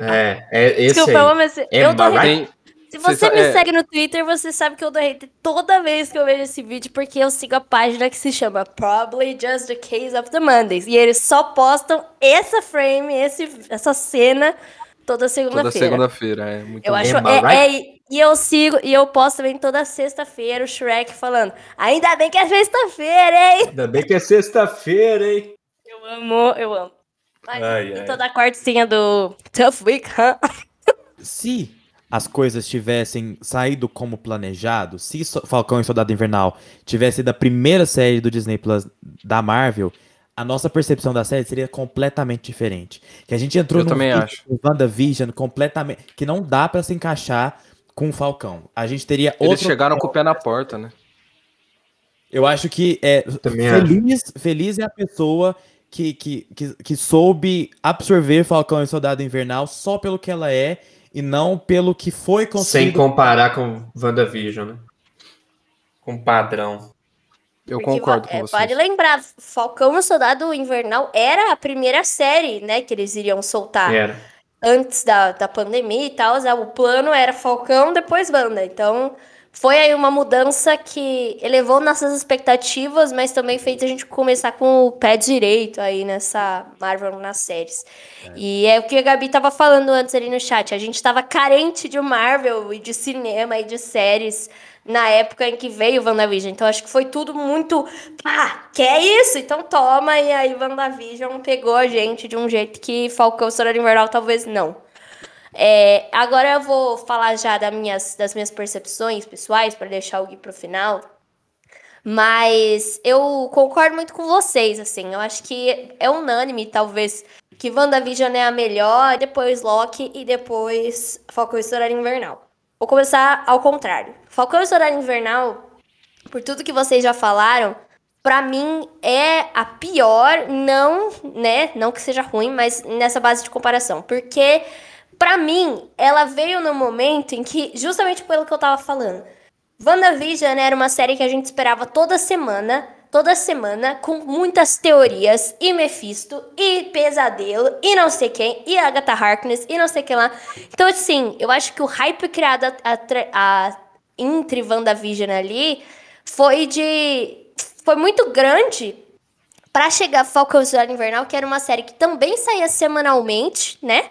É, é esse Desculpa, eu aí. amo esse. É eu dou hate. Se Cê você me é- segue no Twitter, você sabe que eu dou hate toda vez que eu vejo esse vídeo, porque eu sigo a página que se chama Probably Just the Case of the Mondays. E eles só postam essa frame, esse, essa cena toda Toda segunda-feira. segunda-feira, é muito Eu bom. acho. É, É, é, e eu sigo, e eu posto também toda sexta-feira o Shrek falando. Ainda bem que é sexta-feira, hein? Ainda bem que é sexta-feira, hein? Eu amo, eu amo. Ai, Ai, e ai. toda a quartinha do Tough Week, huh? Se as coisas tivessem saído como planejado, se Falcão e Soldado Invernal tivesse sido a primeira série do Disney Plus da Marvel, a nossa percepção da série seria completamente diferente. Que a gente entrou Eu num também acho. WandaVision completamente que não dá pra se encaixar com o Falcão. A gente teria Eles outro chegaram com o pé na porta, né? Eu acho que é Também feliz, feliz é a pessoa que, que, que, que soube absorver Falcão e Soldado Invernal só pelo que ela é e não pelo que foi Sem construído. comparar com WandaVision, né? Com padrão. Eu Porque, concordo é, com você. Vale lembrar, Falcão e o Soldado Invernal era a primeira série, né, que eles iriam soltar Era. antes da, da pandemia e tal. O plano era Falcão, depois Wanda. Então, foi aí uma mudança que elevou nossas expectativas, mas também fez a gente começar com o pé direito aí nessa Marvel nas séries. E é o que a Gabi tava falando antes ali no chat. A gente tava carente de Marvel e de cinema e de séries na época em que veio WandaVision. Então acho que foi tudo muito. Pá, quer isso? Então toma. E aí WandaVision pegou a gente de um jeito que Falcão Soldado Invernal talvez não. É, agora eu vou falar já das minhas, das minhas percepções pessoais para deixar o Gui pro final. Mas eu concordo muito com vocês, assim. Eu acho que é unânime, talvez, que WandaVision é a melhor, depois Loki e depois Falcão e Soldado Invernal. Vou começar ao contrário. Falcão e Soldado Invernal, por tudo que vocês já falaram, pra mim é a pior, não, né, não que seja ruim, mas nessa base de comparação, porque pra mim ela veio no momento em que, justamente pelo que eu tava falando, WandaVision era uma série que a gente esperava toda semana, toda semana, com muitas teorias, e Mephisto, e Pesadelo, e não sei quem, e Agatha Harkness, e não sei quem lá. Então, assim, eu acho que o hype criado a, a, a, entre WandaVision ali foi de... foi muito grande para chegar Falcão Soldado Invernal, que era uma série que também saía semanalmente, né?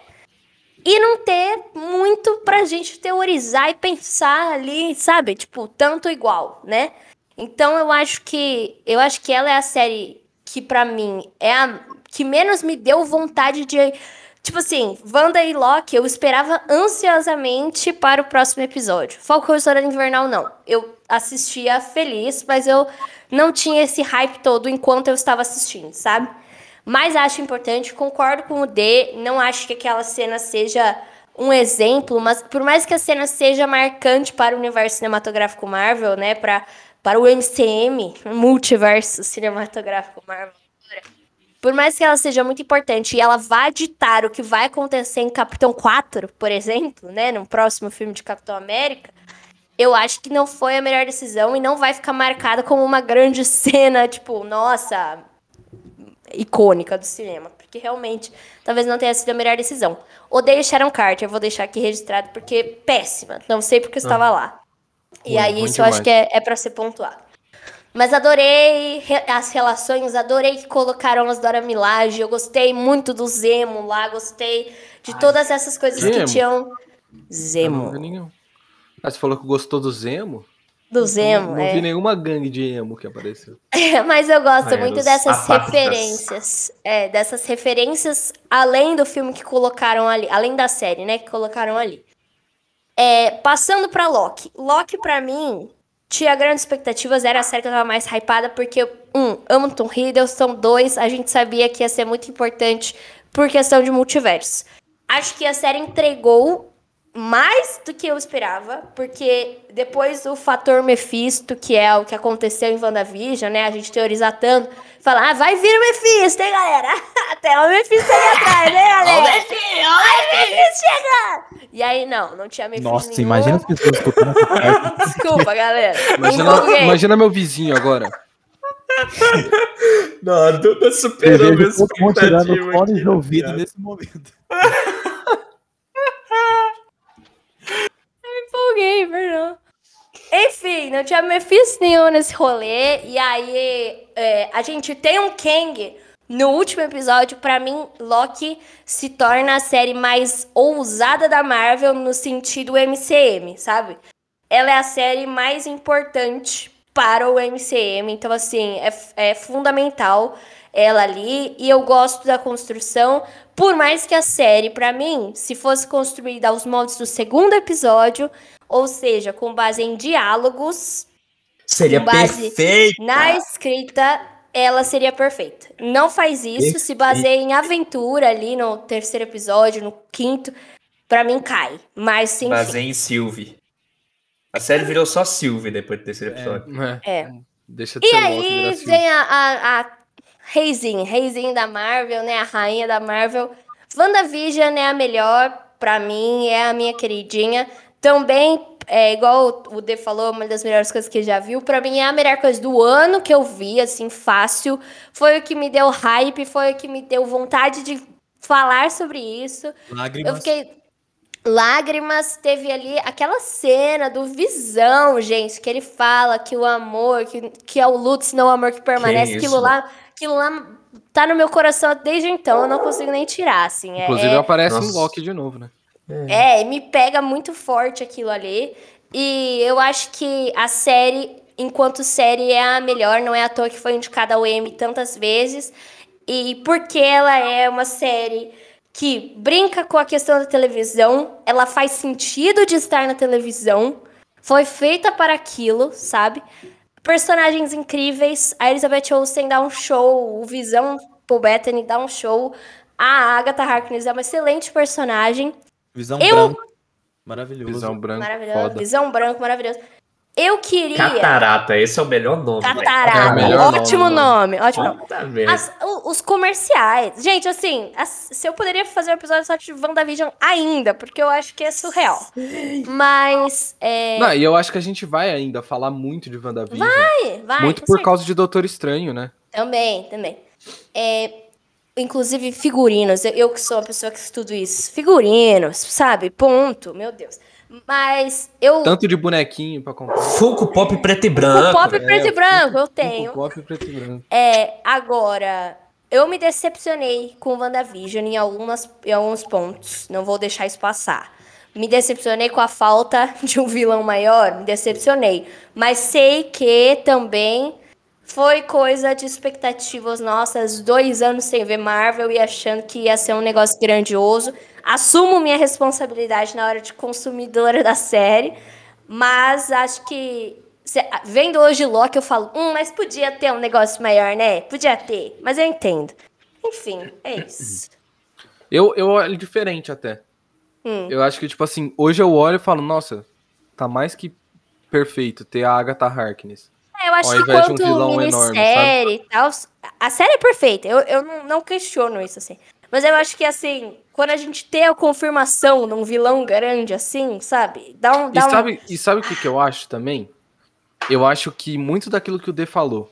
E não ter muito pra gente teorizar e pensar ali, sabe? Tipo, tanto igual, né? Então eu acho que eu acho que ela é a série que pra mim é a que menos me deu vontade de tipo assim, Wanda e Loki, eu esperava ansiosamente para o próximo episódio. Falcão e Soldado Invernal não. Eu assistia feliz, mas eu não tinha esse hype todo enquanto eu estava assistindo, sabe? Mas acho importante, concordo com o D, não acho que aquela cena seja um exemplo, mas por mais que a cena seja marcante para o universo cinematográfico Marvel, né, para para o MCM, multiverso cinematográfico Marvel. Por mais que ela seja muito importante e ela vá ditar o que vai acontecer em Capitão 4, por exemplo, né, no próximo filme de Capitão América, eu acho que não foi a melhor decisão e não vai ficar marcada como uma grande cena, tipo, nossa, icônica do cinema, porque realmente talvez não tenha sido a melhor decisão. Odeio Sharon Carter, vou deixar aqui registrado porque péssima, não sei porque eu estava lá. E aí isso eu acho demais. que é, é para ser pontuado. Mas adorei re- as relações, adorei que colocaram as Dora Milaje, eu gostei muito do Zemo lá, gostei de todas essas coisas que Zemo? tinham. Eu não Zemo. nenhum. Ah, você falou que gostou do Zemo? Do Zemo, não, não é. vi nenhuma gangue de emo que apareceu. Mas eu gosto Ah, muito dessas referências. É, dessas referências além do filme que colocaram ali. Além da série, né? Que colocaram ali. É, passando pra Loki. Loki, pra mim, tinha grandes expectativas. Era a série que eu tava mais hypada. Porque, um, amo Tom Hiddleston. Dois, a gente sabia que ia ser muito importante por questão de multiverso. Acho que a série entregou mais do que eu esperava, porque depois o fator Mephisto, que é o que aconteceu em WandaVision, né? A gente teorizar tanto, falar, ah, vai vir o Mephisto, hein, galera? Até o Mephisto ali atrás, né, galera? O Mephisto chegando! E aí, não, não tinha Mephisto Nossa, nenhum. imagina as pessoas escutando essa parte. Desculpa, galera. Imagina, imagina meu vizinho agora. Não, a Duda superou Eu minha todo mundo tirando expectativa fone de ouvido nesse momento. Enfim, não tinha Mephisto nenhum nesse rolê. E aí, é, a gente tem um Kang no último episódio. Pra mim, Loki se torna a série mais ousada da Marvel no sentido MCM, sabe? Ela é a série mais importante para o MCM. Então, assim, é, é fundamental ela ali. E eu gosto da construção. Por mais que a série, pra mim, se fosse construída aos moldes do segundo episódio, ou seja, com base em diálogos, Seria Com base perfeito. na escrita, ela seria perfeita. Não faz isso, se baseia em aventura ali no terceiro episódio, no quinto, pra mim cai. Mas sim, Baseia em Sylvie. A série virou só Sylvie depois do terceiro episódio. É. É. Deixa de E aí vem a, a, a Reizinho, Reizinho da Marvel, né? A rainha da Marvel. WandaVision é a melhor, pra mim, é a minha queridinha. Também, é igual o D falou, uma das melhores coisas que já viu. Pra mim é a melhor coisa do ano que eu vi, assim, fácil. Foi o que me deu hype, foi o que me deu vontade de falar sobre isso. Lágrimas. Eu fiquei. Lágrimas teve ali aquela cena do Visão, gente, que ele fala que o amor, que, que é o luto, senão o amor que permanece. Que aquilo lá, aquilo lá tá no meu coração desde então, eu não consigo nem tirar, assim. É, Inclusive é, aparece Nossa. Loki de novo, né? é, me pega muito forte aquilo ali. E eu acho que a série, enquanto série, é a melhor. Não é à toa que foi indicada ao Emmy tantas vezes. E porque ela é uma série que brinca com a questão da televisão, ela faz sentido de estar na televisão, foi feita para aquilo, sabe? Personagens incríveis, a Elizabeth Olsen dá um show, o Visão Paul Bettany dá um show, a Agatha Harkness é uma excelente personagem, Visão Eu- branca. Maravilhoso. Visão branca, maravilhosa, foda. Visão Branco, maravilhoso. Eu queria... Catarata, esse é o melhor nome. Catarata, É o melhor ótimo nome, nome, ótimo nome. Puta merda. As- o- os comerciais. Gente, assim, as- se eu poderia fazer um episódio só de WandaVision ainda, porque eu acho que é surreal. Mas. É, Não, e eu acho que a gente vai ainda falar muito de WandaVision. vai, vai, muito por certeza. causa de Doutor Estranho, né? Também, também. É, inclusive, figurinos. Eu, eu que sou uma pessoa que estudo isso. Figurinos, sabe? Ponto, meu Deus. Mas eu. Tanto de bonequinho pra comprar. Funko Pop preto e branco. pop velho. preto e branco, eu Funko tenho. Pop preto e branco. É, agora, eu me decepcionei com WandaVision em, algumas, em alguns pontos. Não vou deixar isso passar. Me decepcionei com a falta de um vilão maior, me decepcionei. Mas sei que também foi coisa de expectativas nossas, dois anos sem ver Marvel e achando que ia ser um negócio grandioso. Assumo minha responsabilidade na hora de consumidora da série, mas acho que vendo hoje Loki eu falo, hum, mas podia ter um negócio maior, né? Podia ter, mas eu entendo. Enfim, é isso. Eu, eu olho diferente até. Hum. Eu acho que, tipo assim, hoje eu olho e falo, nossa, tá mais que perfeito ter a Agatha Harkness. É, Eu acho Ao que de um quanto vilão enorme, minissérie e tal, a série é perfeita. Eu, eu não, não questiono isso, assim. Mas eu acho que, assim, quando a gente tem a confirmação num vilão grande, assim, sabe? Dá um. E Dá um... sabe, e sabe o que, que eu acho também? Eu acho que muito daquilo que o D falou,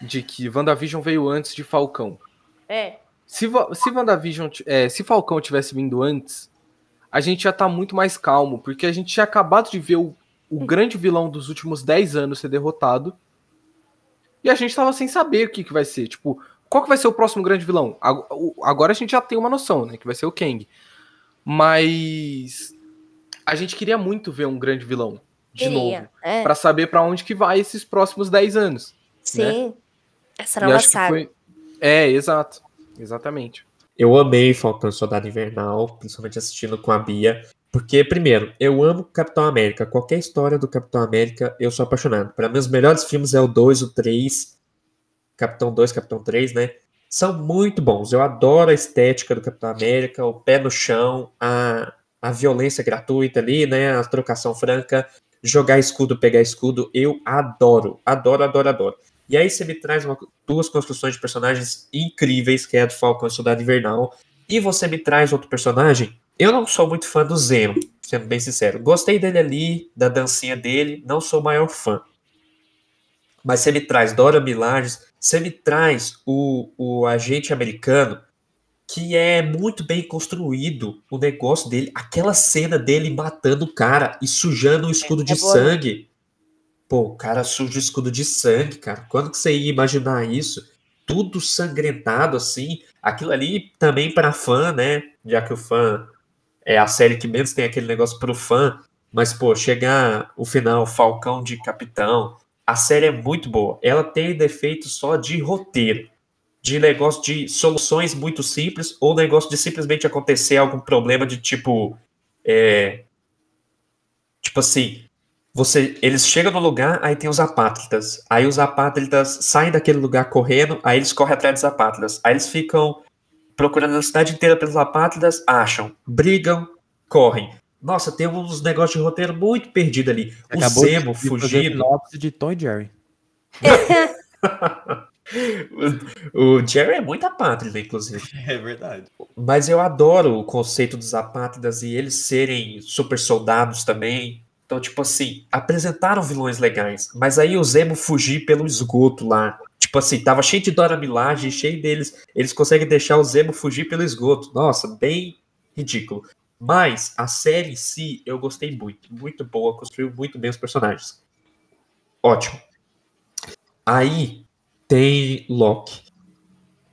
de que WandaVision veio antes de Falcão. É. Se, se WandaVision, é, se Falcão tivesse vindo antes, a gente já tá muito mais calmo, porque a gente tinha acabado de ver o, o grande vilão dos últimos 10 anos ser derrotado. E a gente tava sem saber o que, que vai ser. Tipo, qual que vai ser o próximo grande vilão? Agora a gente já tem uma noção, né? Que vai ser o Kang. Mas a gente queria muito ver um grande vilão de Queria, novo. é. Pra saber pra onde que vai esses próximos 10 anos. Sim. Essa E nova saga. foi. É, exato. Exatamente. Eu amei Falcão Soldado Invernal, principalmente assistindo com a Bia. Porque, primeiro, eu amo Capitão América. Qualquer história do Capitão América, eu sou apaixonado. Para mim, os melhores filmes é o 2, o 3, Capitão 2, Capitão 3, né? São muito bons. Eu adoro a estética do Capitão América, o pé no chão, a, a violência gratuita ali, né? A trocação franca, jogar escudo, pegar escudo. Eu adoro, adoro, adoro, adoro. E aí você me traz uma- duas construções de personagens incríveis, que é a do Falcão e Soldado Invernal. E você me traz outro personagem. Eu não sou muito fã do Zeno, sendo bem sincero. Gostei dele ali, da dancinha dele, não sou o maior fã. Mas você me traz Dora Milajes, você me traz o, o agente americano, que é muito bem construído o negócio dele. Aquela cena dele matando o cara e sujando o escudo de é sangue. Pô, o cara suja o escudo de sangue, cara. Quando que você ia imaginar isso? Tudo sangrentado assim. Aquilo ali também para fã, né? Já que o fã é a série que menos tem aquele negócio pro fã. Mas, pô, chegar o final, Falcão de Capitão, a série é muito boa. Ela tem defeito só de roteiro. De negócio de soluções muito simples, ou negócio de simplesmente acontecer algum problema de tipo. É, tipo assim, você, eles chegam no lugar, aí tem os apátridas. Aí os apátridas saem daquele lugar correndo, aí eles correm atrás dos apátridas. Aí eles ficam procurando a cidade inteira pelos apátridas, acham, brigam, correm. Nossa, tem uns negócios de roteiro muito perdido ali. O Acabou de- Zemo de fugido. sinopse de Tom e Jerry. o, o Jerry é muito apátrida, inclusive. É verdade. Mas eu adoro o conceito dos apátridas e eles serem super soldados também. Então, tipo assim, apresentaram vilões legais. Mas aí o Zemo fugir pelo esgoto lá. Tipo assim, tava cheio de Dora Milaje, cheio deles. Eles conseguem deixar o Zemo fugir pelo esgoto. Nossa, bem ridículo. Mas a série em si eu gostei muito, muito boa, construiu muito bem os personagens. Ótimo. Aí tem Loki.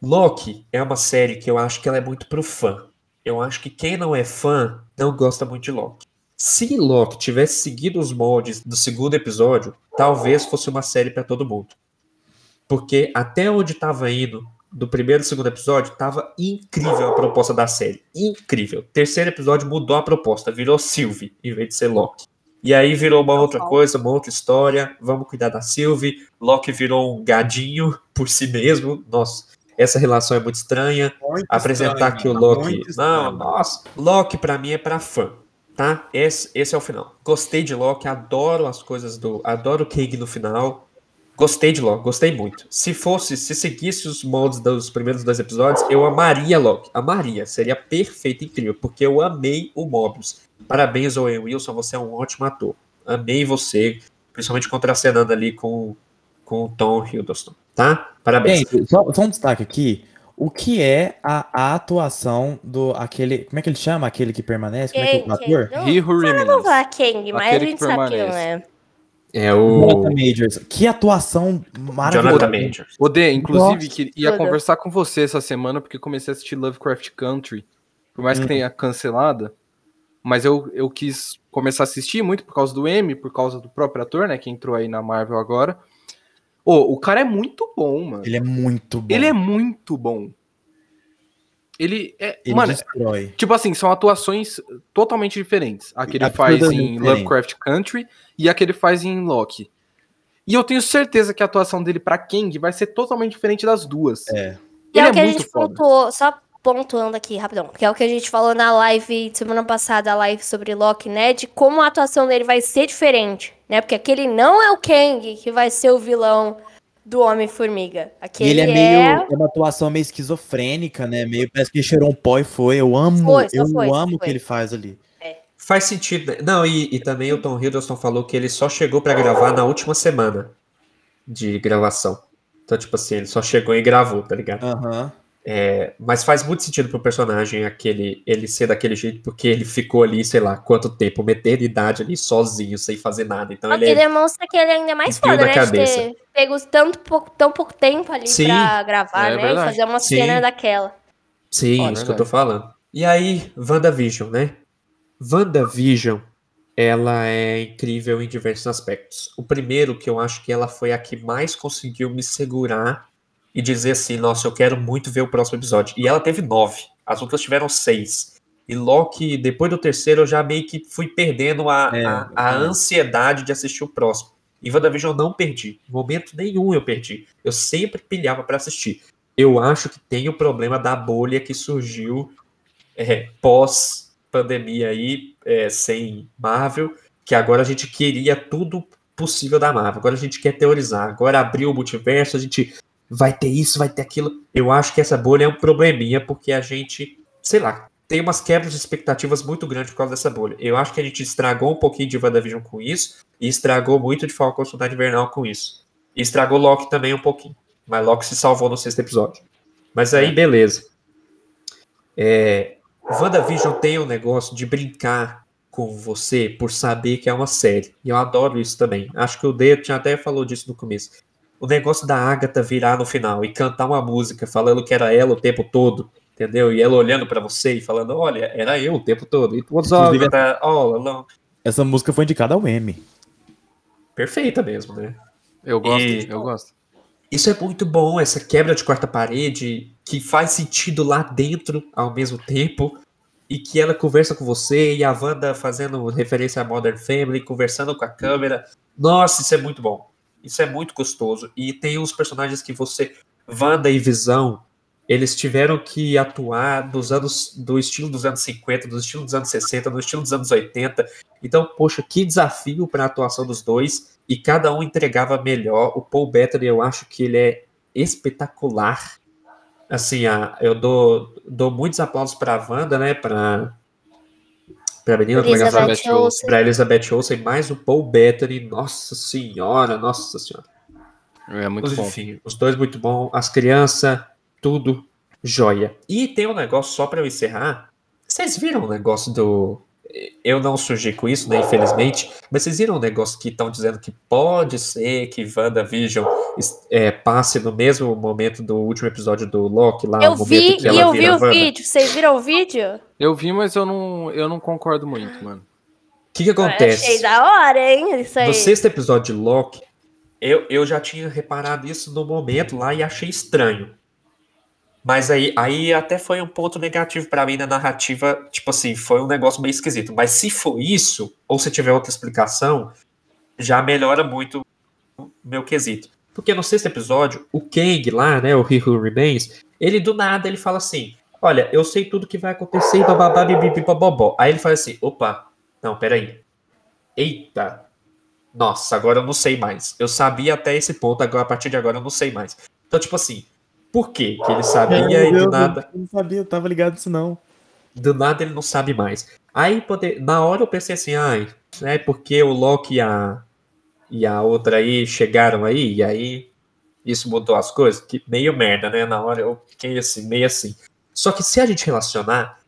Loki é uma série que eu acho que ela é muito pro fã. Eu acho que quem não é fã não gosta muito de Loki. Se Loki tivesse seguido os moldes do segundo episódio, talvez fosse uma série para todo mundo. Porque até onde estava indo do primeiro e segundo episódio, tava incrível a proposta da série. Incrível. Terceiro episódio mudou a proposta, virou Sylvie em vez de ser Loki. E aí virou uma outra coisa, uma outra história. Vamos cuidar da Sylvie. Loki virou um gadinho por si mesmo. Nossa, essa relação é muito estranha. Muito Apresentar estranho, que o Loki. Não, nossa. Loki pra mim é pra fã. Tá? Esse, esse é o final. Gostei de Loki, adoro as coisas do. Adoro o Kang no final. Gostei de Loki, gostei muito. Se fosse, se seguisse os moldes dos primeiros dois episódios, eu amaria Loki. Amaria, seria perfeito, incrível, porque eu amei o Mobius. Parabéns, Owen Wilson, você é um ótimo ator. Amei você, principalmente contracenando ali com, com o Tom Hiddleston, tá? Parabéns. Gente, só, só um destaque aqui. O que é a, a atuação do aquele. Como é que ele chama? Aquele que permanece? Como é que é o ator? Kang. He Who Não vou Remains. falar Kang, mas a Aquele que gente sabe que não é. É o Jonathan Majors. Que atuação maravilhosa. Jonathan Majors. Odê, inclusive, Nossa, que ia conversar com você essa semana, porque comecei a assistir Lovecraft Country. Por mais Hum. que tenha cancelada. Mas eu, eu quis começar a assistir muito por causa do M, por causa do próprio ator, né? Que entrou aí na Marvel agora. Ô, o cara é muito bom, mano. Ele é muito bom. Ele é muito bom. Ele é. Ele mano, destrói. tipo assim, são atuações totalmente diferentes. A que ele faz em diferente. Lovecraft Country e a que ele faz em Loki. E eu tenho certeza que a atuação dele pra Kang vai ser totalmente diferente das duas. É. E Ele é é o que a gente foda. pontuou, só pontuando aqui rapidão, que é o que a gente falou na live semana passada, a live sobre Loki, né? De como a atuação dele vai ser diferente, né? Porque aquele não é o Kang que vai ser o vilão do Homem-Formiga. E Aquele ele é é. meio. É uma atuação meio esquizofrênica, né? Meio parece que ele cheirou um pó e foi. Eu amo. Foi, eu foi, amo o que ele faz ali. Faz sentido. né? Não, e, e também o Tom Hiddleston falou que ele só chegou pra gravar na última semana de gravação. Então, tipo assim, ele só chegou e gravou, tá ligado? Aham. É, mas faz muito sentido pro personagem aquele, ele ser daquele jeito, porque ele ficou ali, sei lá, quanto tempo, uma eternidade ali sozinho, sem fazer nada. Então O ele que é, demonstra que ele ainda é mais um pio foda, né? cabeça. De ter pego tanto pouco, tão pouco tempo ali Sim. pra gravar, É né? verdade. E fazer uma Sim. cena daquela. Sim, Ó, isso que eu tô falando. E aí, WandaVision, né? WandaVision, ela é incrível em diversos aspectos. O primeiro, que eu acho que ela foi a que mais conseguiu me segurar e dizer assim, nossa, eu quero muito ver o próximo episódio. E ela teve nove, as outras tiveram seis. E Loki, depois do terceiro, eu já meio que fui perdendo a, É, a, a é. ansiedade de assistir o próximo. E WandaVision eu não perdi. Em momento nenhum eu perdi. Eu sempre pilhava pra assistir. Eu acho que tem o problema da bolha que surgiu é, pós-pandemia aí, é, sem Marvel, que agora a gente queria tudo possível da Marvel. Agora a gente quer teorizar. Agora abriu o multiverso, a gente vai ter isso, vai ter aquilo. Eu acho que essa bolha é um probleminha, porque a gente, sei lá, tem umas quebras de expectativas muito grandes por causa dessa bolha. Eu acho que a gente estragou um pouquinho de WandaVision com isso, e estragou muito de Falcão Soldado Invernal com isso. E estragou Loki também um pouquinho. Mas Loki se salvou no sexto episódio. Mas aí, beleza. É, WandaVision tem um negócio de brincar com você por saber que é uma série. E eu adoro isso também. Acho que o Dedo tinha até falou disso no começo. O negócio da Agatha virar no final e cantar uma música falando que era ela o tempo todo, entendeu? E ela olhando pra você e falando, olha, era eu o tempo todo. It was all, Agatha, all along. Essa música foi indicada ao M. Perfeita mesmo, né? Eu gosto, E- eu gosto. Isso é muito bom, essa quebra de quarta parede, que faz sentido lá dentro ao mesmo tempo, e que ela conversa com você, e a Wanda fazendo referência a Modern Family, conversando com a câmera. Nossa, isso é muito bom. Isso é muito gostoso. E tem uns personagens que você. Wanda e Visão, eles tiveram que atuar dos anos. do estilo dos anos 50, do estilo dos anos 60, do estilo dos anos 80. Então, poxa, que desafio para a atuação dos dois. E cada um entregava melhor. O Paul Bettany, eu acho que ele é espetacular. Assim, eu dou, dou muitos aplausos para a Wanda, né? Para a menina é fala? Elizabeth Olsen. Para Elizabeth Olsen, mais o Paul Bettany. Nossa senhora, nossa senhora. É muito Mas, bom. enfim, os dois muito bom. As crianças, tudo jóia. E tem um negócio, só para eu encerrar. Vocês viram o negócio do. Eu não surgi com isso, né? Infelizmente. Mas vocês viram o negócio que estão dizendo que pode ser que WandaVision é, passe no mesmo momento do último episódio do Loki lá? Eu vi que e ela eu vi o Wanda? vídeo. Vocês viram o vídeo? Eu vi, mas eu não, eu não concordo muito, mano. O que, que Eu acontece? achei da hora, hein? Isso aí. No sexto episódio de Loki, eu, eu já tinha reparado isso no momento lá e achei estranho. Mas aí, aí até foi um ponto negativo pra mim na narrativa. Tipo assim, foi um negócio meio esquisito. Mas se for isso, ou se tiver outra explicação, já melhora muito o meu quesito. Porque no sexto episódio, o Kang lá, né, o He Who Remains, ele do nada ele fala assim: Olha, eu sei tudo que vai acontecer, bababá, bibibi, babobó. Aí ele fala assim: Opa, não, peraí. Eita, nossa, agora eu não sei mais. Eu sabia até esse ponto, agora a partir de agora eu não sei mais. Então, tipo assim, por quê que ele sabia e do Deus, nada, Eu não sabia, eu tava ligado nisso não. do nada ele não sabe mais. Aí, poder, na hora eu pensei assim, ai, é porque o Loki e a, e a outra aí chegaram aí, e aí isso mudou as coisas, que meio merda, né? Na hora eu fiquei assim, meio assim. Só que se a gente relacionar,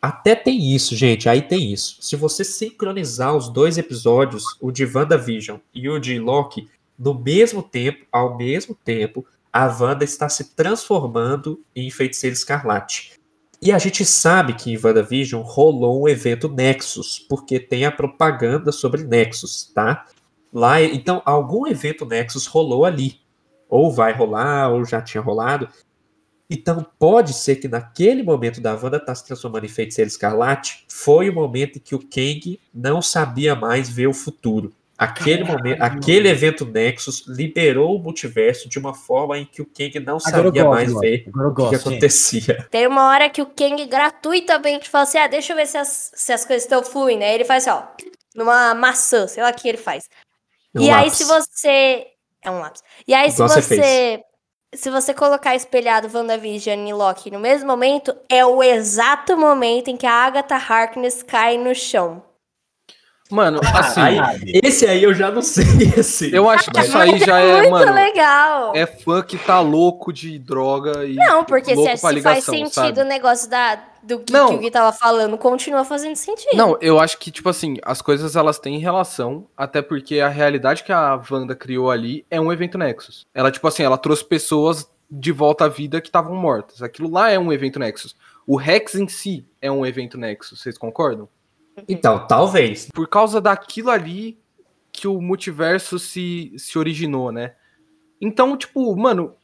até tem isso, gente, aí tem isso. Se você sincronizar os dois episódios, o de WandaVision e o de Loki, no mesmo tempo, ao mesmo tempo, a Wanda está se transformando em Feiticeira Escarlate. E a gente sabe que em WandaVision rolou um evento Nexus, porque tem a propaganda sobre Nexus, tá? Lá, então, algum evento Nexus rolou ali. Ou vai rolar, ou já tinha rolado. Então, pode ser que naquele momento da Wanda estar se transformando em Feiticeira Escarlate, foi o momento em que o Kang não sabia mais ver o futuro. Aquele momento, aquele evento Nexus liberou o multiverso de uma forma em que o Kang não Agora sabia gosto, mais agora. ver Agora o que, que acontecia. Tem uma hora que o Kang gratuitamente fala assim: ah, deixa eu ver se as, se as coisas estão fluindo. Aí ele faz assim, ó, numa maçã, sei lá o que ele faz. Um e aí, lápis. se você. É um lápis. E aí, Igual se você você. Se você colocar espelhado WandaVision e Loki no mesmo momento, é o exato momento em que a Agatha Harkness cai no chão. Mano, assim, Aí, esse aí eu já não sei, assim. eu acho que isso aí já é, Muito mano, legal! é fã que tá louco de droga e Não, porque se, louco se pra faz ligação, sentido sabe? o negócio da, do que, Não. que o Gui tava falando, continua fazendo sentido. Não, eu acho que, tipo assim, as coisas elas têm relação, até porque a realidade que a Wanda criou ali é um evento Nexus. Ela, tipo assim, ela trouxe pessoas de volta à vida que estavam mortas. Aquilo lá é um evento Nexus. O Rex em si é um evento Nexus, vocês concordam? Então, talvez. Por causa daquilo ali que o multiverso se, se originou, né? Então, tipo, mano,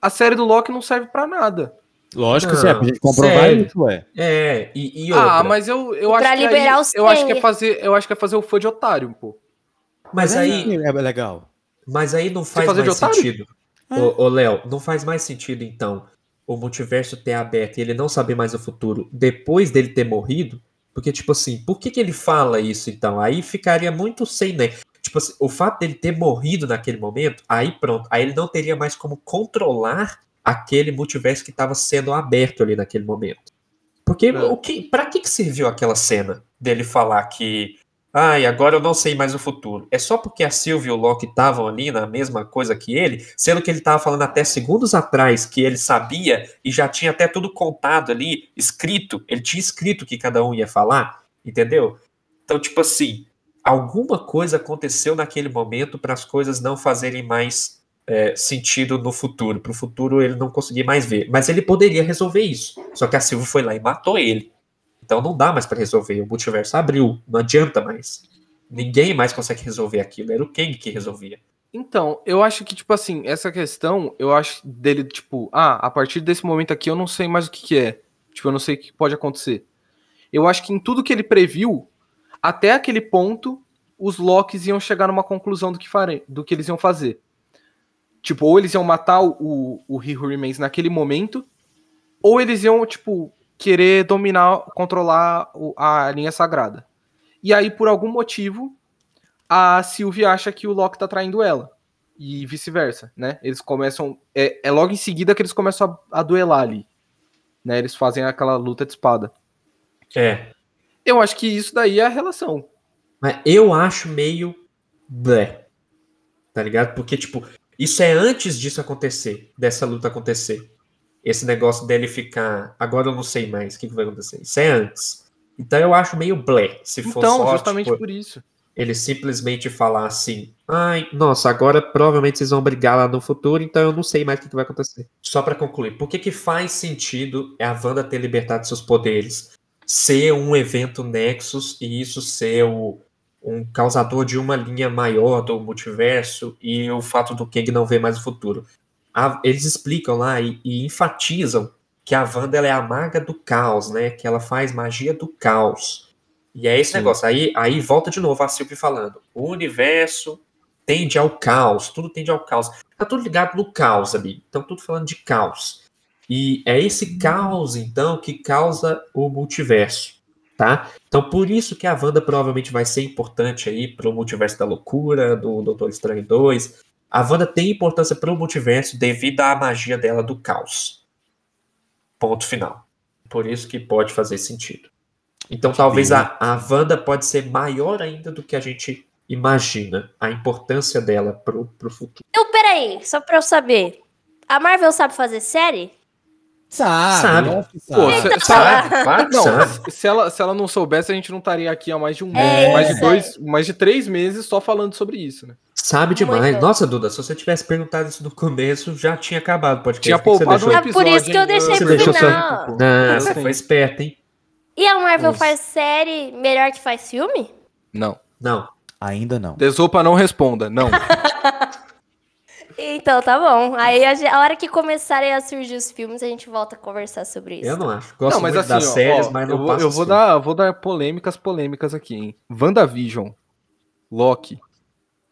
a série do Loki não serve pra nada. Lógico, Não, Zé, pra gente comprovar sério. isso, ué. É, e, e outra. Ah, mas eu, eu acho pra que liberar aí, os eu acho que é fazer, eu acho que é fazer o fã de otário, pô. Mas aí, É legal. mas aí não faz mais sentido. Ô, ô, Léo, não faz mais sentido, então, o multiverso ter aberto e ele não saber mais o futuro depois dele ter morrido? Porque, tipo assim, por que, que ele fala isso, então? Aí ficaria muito sem, né? Tipo assim, o fato dele ter morrido naquele momento, aí pronto, aí ele não teria mais como controlar aquele multiverso que estava sendo aberto ali naquele momento. Porque É. o que, para que, que serviu aquela cena dele falar que, ai, agora eu não sei mais o futuro? É só porque a Sylvie e o Loki estavam ali na mesma coisa que ele, sendo que ele estava falando até segundos atrás que ele sabia e já tinha até tudo contado ali, escrito. Ele tinha escrito o que cada um ia falar, entendeu? Então, tipo assim, alguma coisa aconteceu naquele momento para as coisas não fazerem mais é, sentido no futuro. Para o futuro ele não conseguir mais ver. Mas ele poderia resolver isso. Só que a Silvia foi lá e matou ele. Então não dá mais para resolver. O multiverso abriu. Não adianta mais. Ninguém mais consegue resolver aquilo. Era o Kang que resolvia. Então, eu acho que, tipo assim, essa questão, eu acho dele, tipo, ah, a partir desse momento aqui eu não sei mais o que, que é. Tipo, eu não sei o que pode acontecer. Eu acho que em tudo que ele previu, até aquele ponto, os Locks iam chegar numa conclusão do que, fare... do que eles iam fazer. Tipo, ou eles iam matar o, o He Remains naquele momento, ou eles iam, tipo, querer dominar, controlar a linha sagrada. E aí, por algum motivo, a Sylvie acha que o Loki tá traindo ela. E vice-versa, né? Eles começam. É, é logo em seguida que eles começam a, a duelar ali. Né? Eles fazem aquela luta de espada. É. Eu acho que isso daí é a relação. Mas eu acho meio. Blé. Tá ligado? Porque, tipo, isso é antes disso acontecer. Dessa luta acontecer. Esse negócio dele ficar. Agora eu não sei mais o que, que vai acontecer. Isso é antes. Então eu acho meio blé. Se for Então, justamente tipo, por isso. ele simplesmente falar assim: ai, nossa, agora provavelmente vocês vão brigar lá no futuro, então eu não sei mais o que, que vai acontecer. Só pra concluir, por que, que faz sentido a Wanda ter libertado seus poderes? Ser um evento Nexus e isso ser o, um causador de uma linha maior do multiverso e o fato do Kang não ver mais o futuro. A- eles explicam lá e, e enfatizam que a Wanda ela é a maga do caos, né? Que ela faz magia do caos. E é esse Sim. negócio. Aí, aí volta de novo a Sylvie falando. O universo tende ao caos, tudo tende ao caos. Tá tudo ligado no caos ali. Então, tudo falando de caos. E é esse caos, então, que causa o multiverso. Tá? Então, por isso que a Wanda provavelmente vai ser importante aí pro multiverso da loucura, do Doutor Estranho 2. A Wanda tem importância pro multiverso devido à magia dela do caos. Ponto final. Por isso que pode fazer sentido. Então, talvez a, a Wanda pode ser maior ainda do que a gente imagina. A importância dela pro, pro futuro. Então, peraí, só pra eu saber. A Marvel sabe fazer série? Sabe, Sabe. Pô, sabe. cê- Sabe? Claro que Não, sabe. se ela, se ela não soubesse, a gente não estaria aqui há mais de um É, mês, mais de dois, mais de três meses só falando sobre isso, né? Sabe demais. Muito. Nossa, Duda, se você tivesse perguntado isso no começo, já tinha acabado o podcast. Tinha poupado um Ah, por isso que eu episódio, deixei? Você pro deixou só- final. Não, você foi esperto, hein? E a Marvel Isso. faz série melhor que faz filme? Não. Não. Ainda não. Desopa não responda, não. Então tá bom. Aí a, hora que começarem a surgir os filmes, a gente volta a conversar sobre isso. Eu não acho. Gosto não, mas muito assim, das ó, séries, ó, mas não eu, eu vou filmes. dar, vou dar polêmicas, polêmicas aqui, hein? WandaVision, Loki,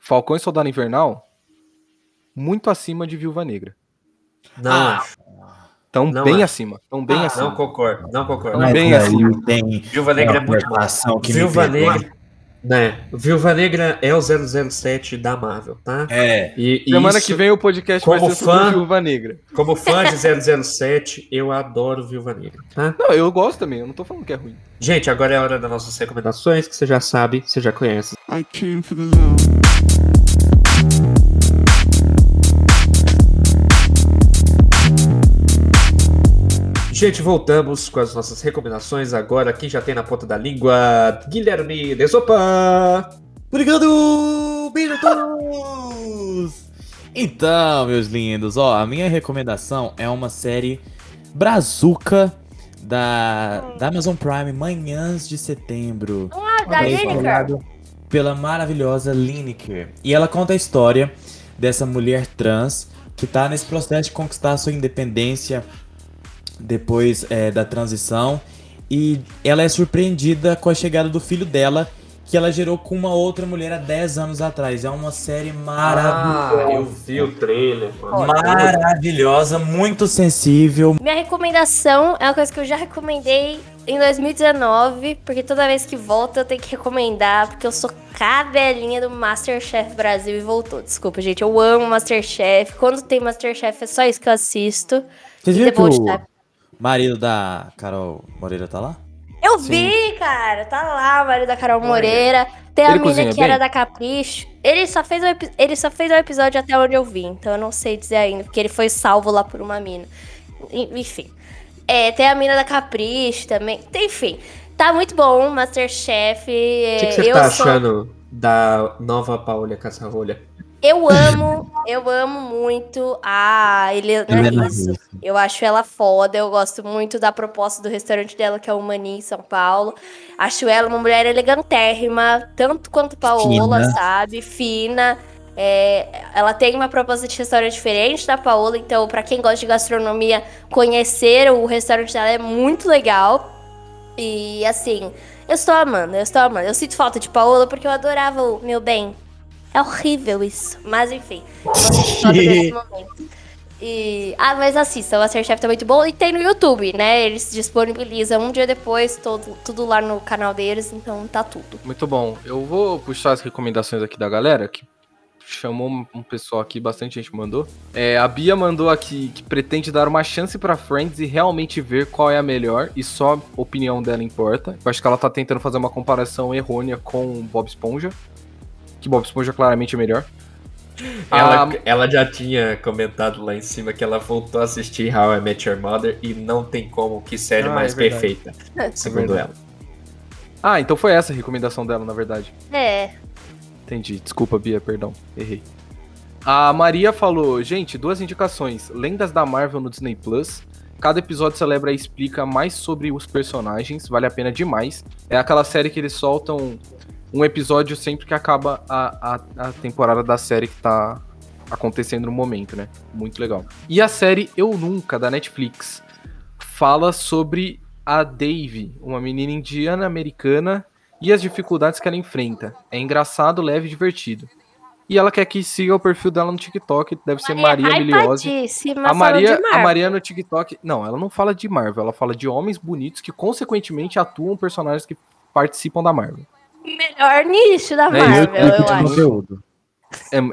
Falcão e Soldado Invernal, muito acima de Viúva Negra. Não Ah, acho. Tão Não bem acho. acima, tão bem Ah, acima. Não concordo. Não concordo. Mas Mas bem assim. tem Viúva Negra é muito que Viúva. Negra. Né? Viúva Negra é o 007 da Marvel, tá? É. E, e Semana isso, que vem o podcast como vai ser sobre fã- Viúva Negra. como fã de 007, eu adoro Viúva Negra, tá? Não, eu gosto também, eu não tô falando que é ruim. Gente, agora é a hora das nossas recomendações, que você já sabe, você já conhece. I came for the love. Gente, voltamos com as nossas recomendações agora. Quem já tem na ponta da língua, Guilherme Desopa! Obrigado! Beijo a todos! Então, meus lindos, ó, a minha recomendação é uma série brazuca da, da Amazon Prime, Manhãs de Setembro. Ah, da Lineker. Pela maravilhosa Lineker. E ela conta a história dessa mulher trans que tá nesse processo de conquistar a sua independência depois é, da transição. E ela é surpreendida com a chegada do filho dela, que ela gerou com uma outra mulher há 10 anos atrás. É uma série maravilhosa. Ah, eu vi o trailer, mano. Maravilhosa, muito sensível. Minha recomendação é uma coisa que eu já recomendei em 2019, porque toda vez que volta eu tenho que recomendar, porque eu sou cadelinha do Masterchef Brasil e voltou. Desculpa, gente, eu amo Masterchef. Quando tem Masterchef é só isso que eu assisto. Vocês viram que o. marido da Carol Moreira tá lá? Eu vi, cara. Tá lá o marido da Carol Moreira. Tem a Ele menina cozinha que era bem? da Capricho. Ele só, fez o ele só fez o episódio até onde eu vi, então eu não sei dizer ainda, porque ele foi salvo lá por uma mina. En- Enfim. É, tem a mina da Capricho também. Enfim. Tá muito bom, Masterchef. O que, que você eu tá sou- achando da nova Paola Caçarolha? Eu amo, eu amo muito a Helena Helena Risso. Risso. Eu acho ela foda, eu gosto muito da proposta do restaurante dela, que é o Mani em São Paulo. Acho ela uma mulher elegantérrima, tanto quanto Paola, Fina. sabe? Fina. É, ela tem uma proposta de restaurante diferente da Paola, então, pra quem gosta de gastronomia, conhecer o restaurante dela é muito legal. E assim, eu estou amando, eu estou amando. Eu sinto falta de Paola porque eu adorava o meu bem. É horrível isso. Mas enfim, desse momento. E... Ah, mas assista, o Masterchef tá muito bom. E tem no YouTube, né? Eles disponibilizam um dia depois, todo, tudo lá no canal deles, então tá tudo. Muito bom. Eu vou puxar as recomendações aqui da galera, que chamou um- pessoal aqui, bastante gente mandou. É, a Bia mandou aqui que pretende dar uma chance pra Friends e realmente ver qual é a melhor e só a opinião dela importa. Eu acho que ela tá tentando fazer uma comparação errônea com Bob Esponja, que Bob Esponja claramente é melhor. Ela, Ah, ela já tinha comentado lá em cima que ela voltou a assistir How I Met Your Mother e não tem como que série Ah, mais é perfeita, segundo verdade. ela. Ah, então foi essa a recomendação dela, na verdade. É. Entendi. Desculpa, Bia, perdão. Errei. A Maria falou, gente, duas indicações. Lendas da Marvel no Disney Plus. Cada episódio celebra e explica mais sobre os personagens, vale a pena demais. É aquela série que eles soltam um episódio sempre que acaba a, a, a temporada da série que tá acontecendo no momento, né? Muito legal. E a série Eu Nunca, da Netflix, fala sobre a Dave, uma menina indiana americana e as dificuldades que ela enfrenta. É engraçado, leve e divertido. E ela quer que siga o perfil dela no TikTok, deve ser Maria Miliose. hypadíssima A Maria, a. Maria no TikTok. Não, ela não fala de Marvel, ela fala de homens bonitos que, consequentemente, atuam personagens que participam da Marvel. Melhor nicho da É, Marvel, Meu eu de acho. conteúdo.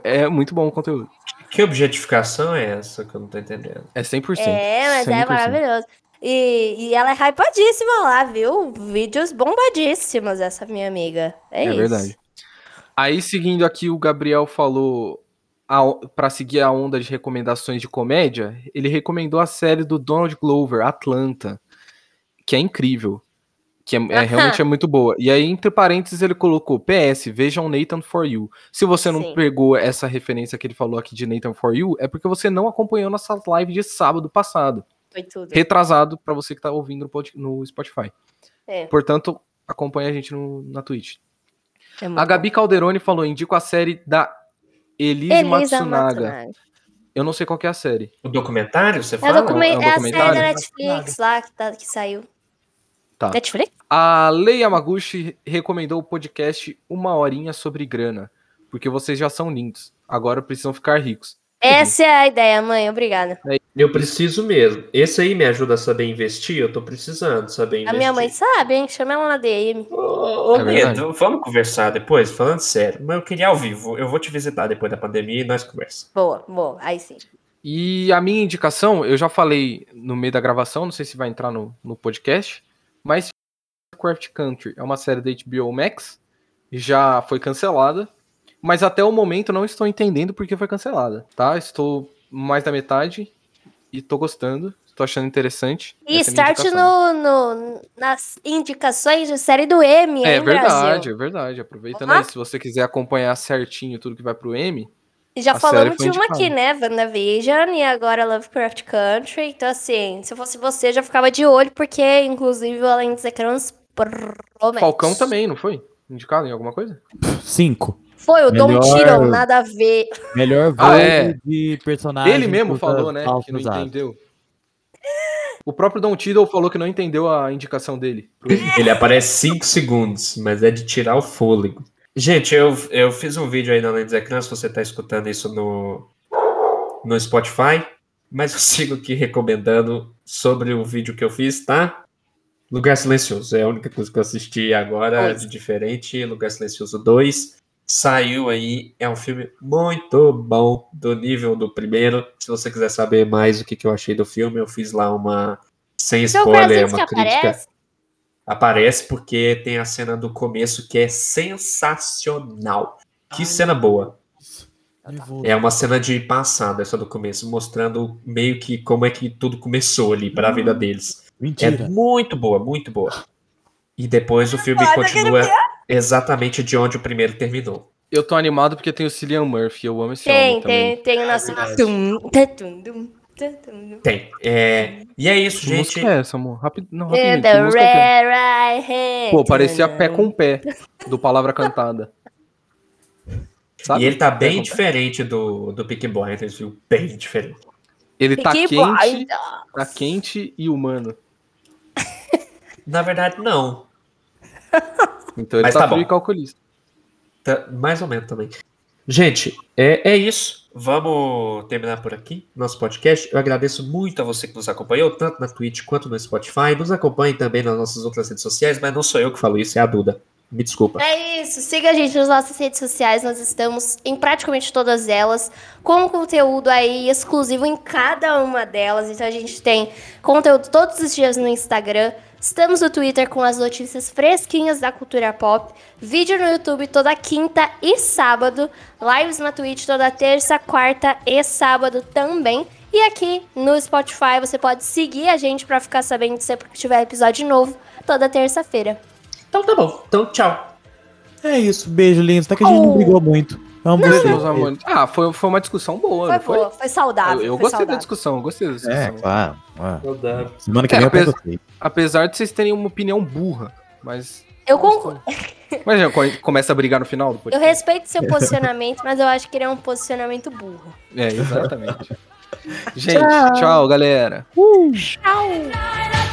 É, é muito bom o conteúdo. Que objetificação é essa que eu não tô entendendo? É 100%. É, mas é 100%. maravilhoso. E, e ela é hypadíssima lá, viu? Vídeos bombadíssimos, essa minha amiga. É, É isso. verdade. Aí, seguindo aqui, o Gabriel falou para seguir a onda de recomendações de comédia, ele recomendou a série do Donald Glover, Atlanta, que é incrível. Que é, é- realmente é muito boa. E aí, entre parênteses, ele colocou PS, vejam Nathan For You. Se você não Sim. pegou essa referência que ele falou aqui de Nathan For You, é porque você não acompanhou nossa live de sábado passado. Foi tudo. Retrasado para você que tá ouvindo no Spotify. É, Portanto, acompanha a gente no, na Twitch. é A Gabi Calderoni falou: indico a série da Elise bom. Elisa Matsunaga. Matsunaga. Eu não sei qual que é a série. O documentário, você É, fala? o documen- É é a série documentário? da Netflix lá que, tá- que saiu. Tá. Netflix? A Lei Yamaguchi recomendou o podcast Uma Horinha sobre Grana, porque vocês já são lindos. Agora precisam ficar ricos. Essa é a ideia, mãe. Obrigada. Eu preciso mesmo. Esse aí me ajuda a saber investir? Eu tô precisando saber A investir. minha mãe sabe, hein? Chama ela na DM. Ô, ô É. Neto, vamos conversar depois? Falando sério. Mas eu queria ao vivo. Eu vou te visitar depois da pandemia e nós conversamos. Boa, boa. Aí sim. E a minha indicação, eu já falei no meio da gravação, não sei se vai entrar no, no podcast, mas Craft Country é uma série da HBO Max, já foi cancelada, mas até o momento não estou entendendo por que foi cancelada, tá? Estou mais da metade e tô gostando, tô achando interessante. E start no, no- nas indicações de série do M, É hein, verdade, Brasil? é verdade. Aproveitando Aham. aí, se você quiser acompanhar certinho tudo que vai pro M, E já A falamos de uma aqui, né? WandaVision e agora Lovecraft Country. Então, assim, se eu fosse você, já ficava de olho, porque, inclusive, Além dos Ecrãs promete. Falcão também, não foi? Indicado em alguma coisa? Cinco. Foi, o Dom Melhor- Tiram, nada a ver. Melhor Ah, voo é. de personagem. Ele mesmo falou, né? Que não atos. entendeu. O próprio Don Tiddle falou que não entendeu a indicação dele. Ele aparece 5 segundos, mas é de tirar o fôlego. Gente, eu, eu fiz um vídeo aí na Além dos Ecrãs, se você tá escutando isso no, no Spotify, mas eu sigo aqui recomendando sobre o vídeo que eu fiz, tá? Lugar Silencioso, é a única coisa que eu assisti agora de diferente. Lugar Silencioso 2 saiu aí, é um filme muito bom, do nível do primeiro. Se você quiser saber mais o que, que eu achei do filme, eu fiz lá uma, sem spoiler, uma crítica. aparece? Aparece porque tem a cena do começo que é sensacional. Que cena boa. Nervoso. É uma cena de passado, essa do começo, mostrando meio que como é que tudo começou ali para a vida deles. É Mentira. muito boa, muito boa. E depois o filme continua exatamente de onde o primeiro terminou. Eu tô animado porque tem o Cillian Murphy, eu amo esse Tem, homem também. tem, tem o nosso. Tum, tum. Tem. É, E é isso, Que gente. música é essa, amor? Rápido, não, In rapidinho. the é? right hand. Pô, parecia pé com pé, do Palavra Cantada. Sabe? E ele tá bem diferente do, do Peaky Blinders, viu? Bem diferente. Ele tá Peaky quente, Blinders. tá quente e humano. Na verdade, não. Então ele Mas tá, tá frio bom. e calculista. Tá, mais ou menos também. Gente, é, é isso. Vamos terminar por aqui nosso podcast. Eu agradeço muito a você que nos acompanhou, tanto na Twitch quanto no Spotify. Nos acompanhe também nas nossas outras redes sociais, mas não sou eu que falo isso, é a Duda. Me desculpa. É isso, siga a gente nas nossas redes sociais, nós estamos em praticamente todas elas, com conteúdo aí exclusivo em cada uma delas. Então a gente tem conteúdo todos os dias no Instagram, Estamos no Twitter com as notícias fresquinhas da cultura pop. Vídeo no YouTube toda quinta e sábado. Lives na Twitch toda terça, quarta e sábado também. E aqui no Spotify você pode seguir a gente pra ficar sabendo sempre que tiver episódio novo toda terça-feira. Então tá bom. Então tchau. É isso, beijo, lindos. Tá que a gente não Oh. brigou muito. Beleza, ver. meus amores. Ah, foi, foi uma discussão boa, Foi não foi? boa, foi saudável. Eu, eu foi gostei da saudável. discussão, eu gostei da discussão. É, claro. claro. Saudável. Semana que É, vem eu apesar-. Apesar de vocês terem uma opinião burra, mas. Eu concordo. Mas já co- começa a brigar no final do Eu podcast. respeito seu posicionamento, mas eu acho que ele é um posicionamento burro. É, exatamente. Gente, tchau, galera. Tchau!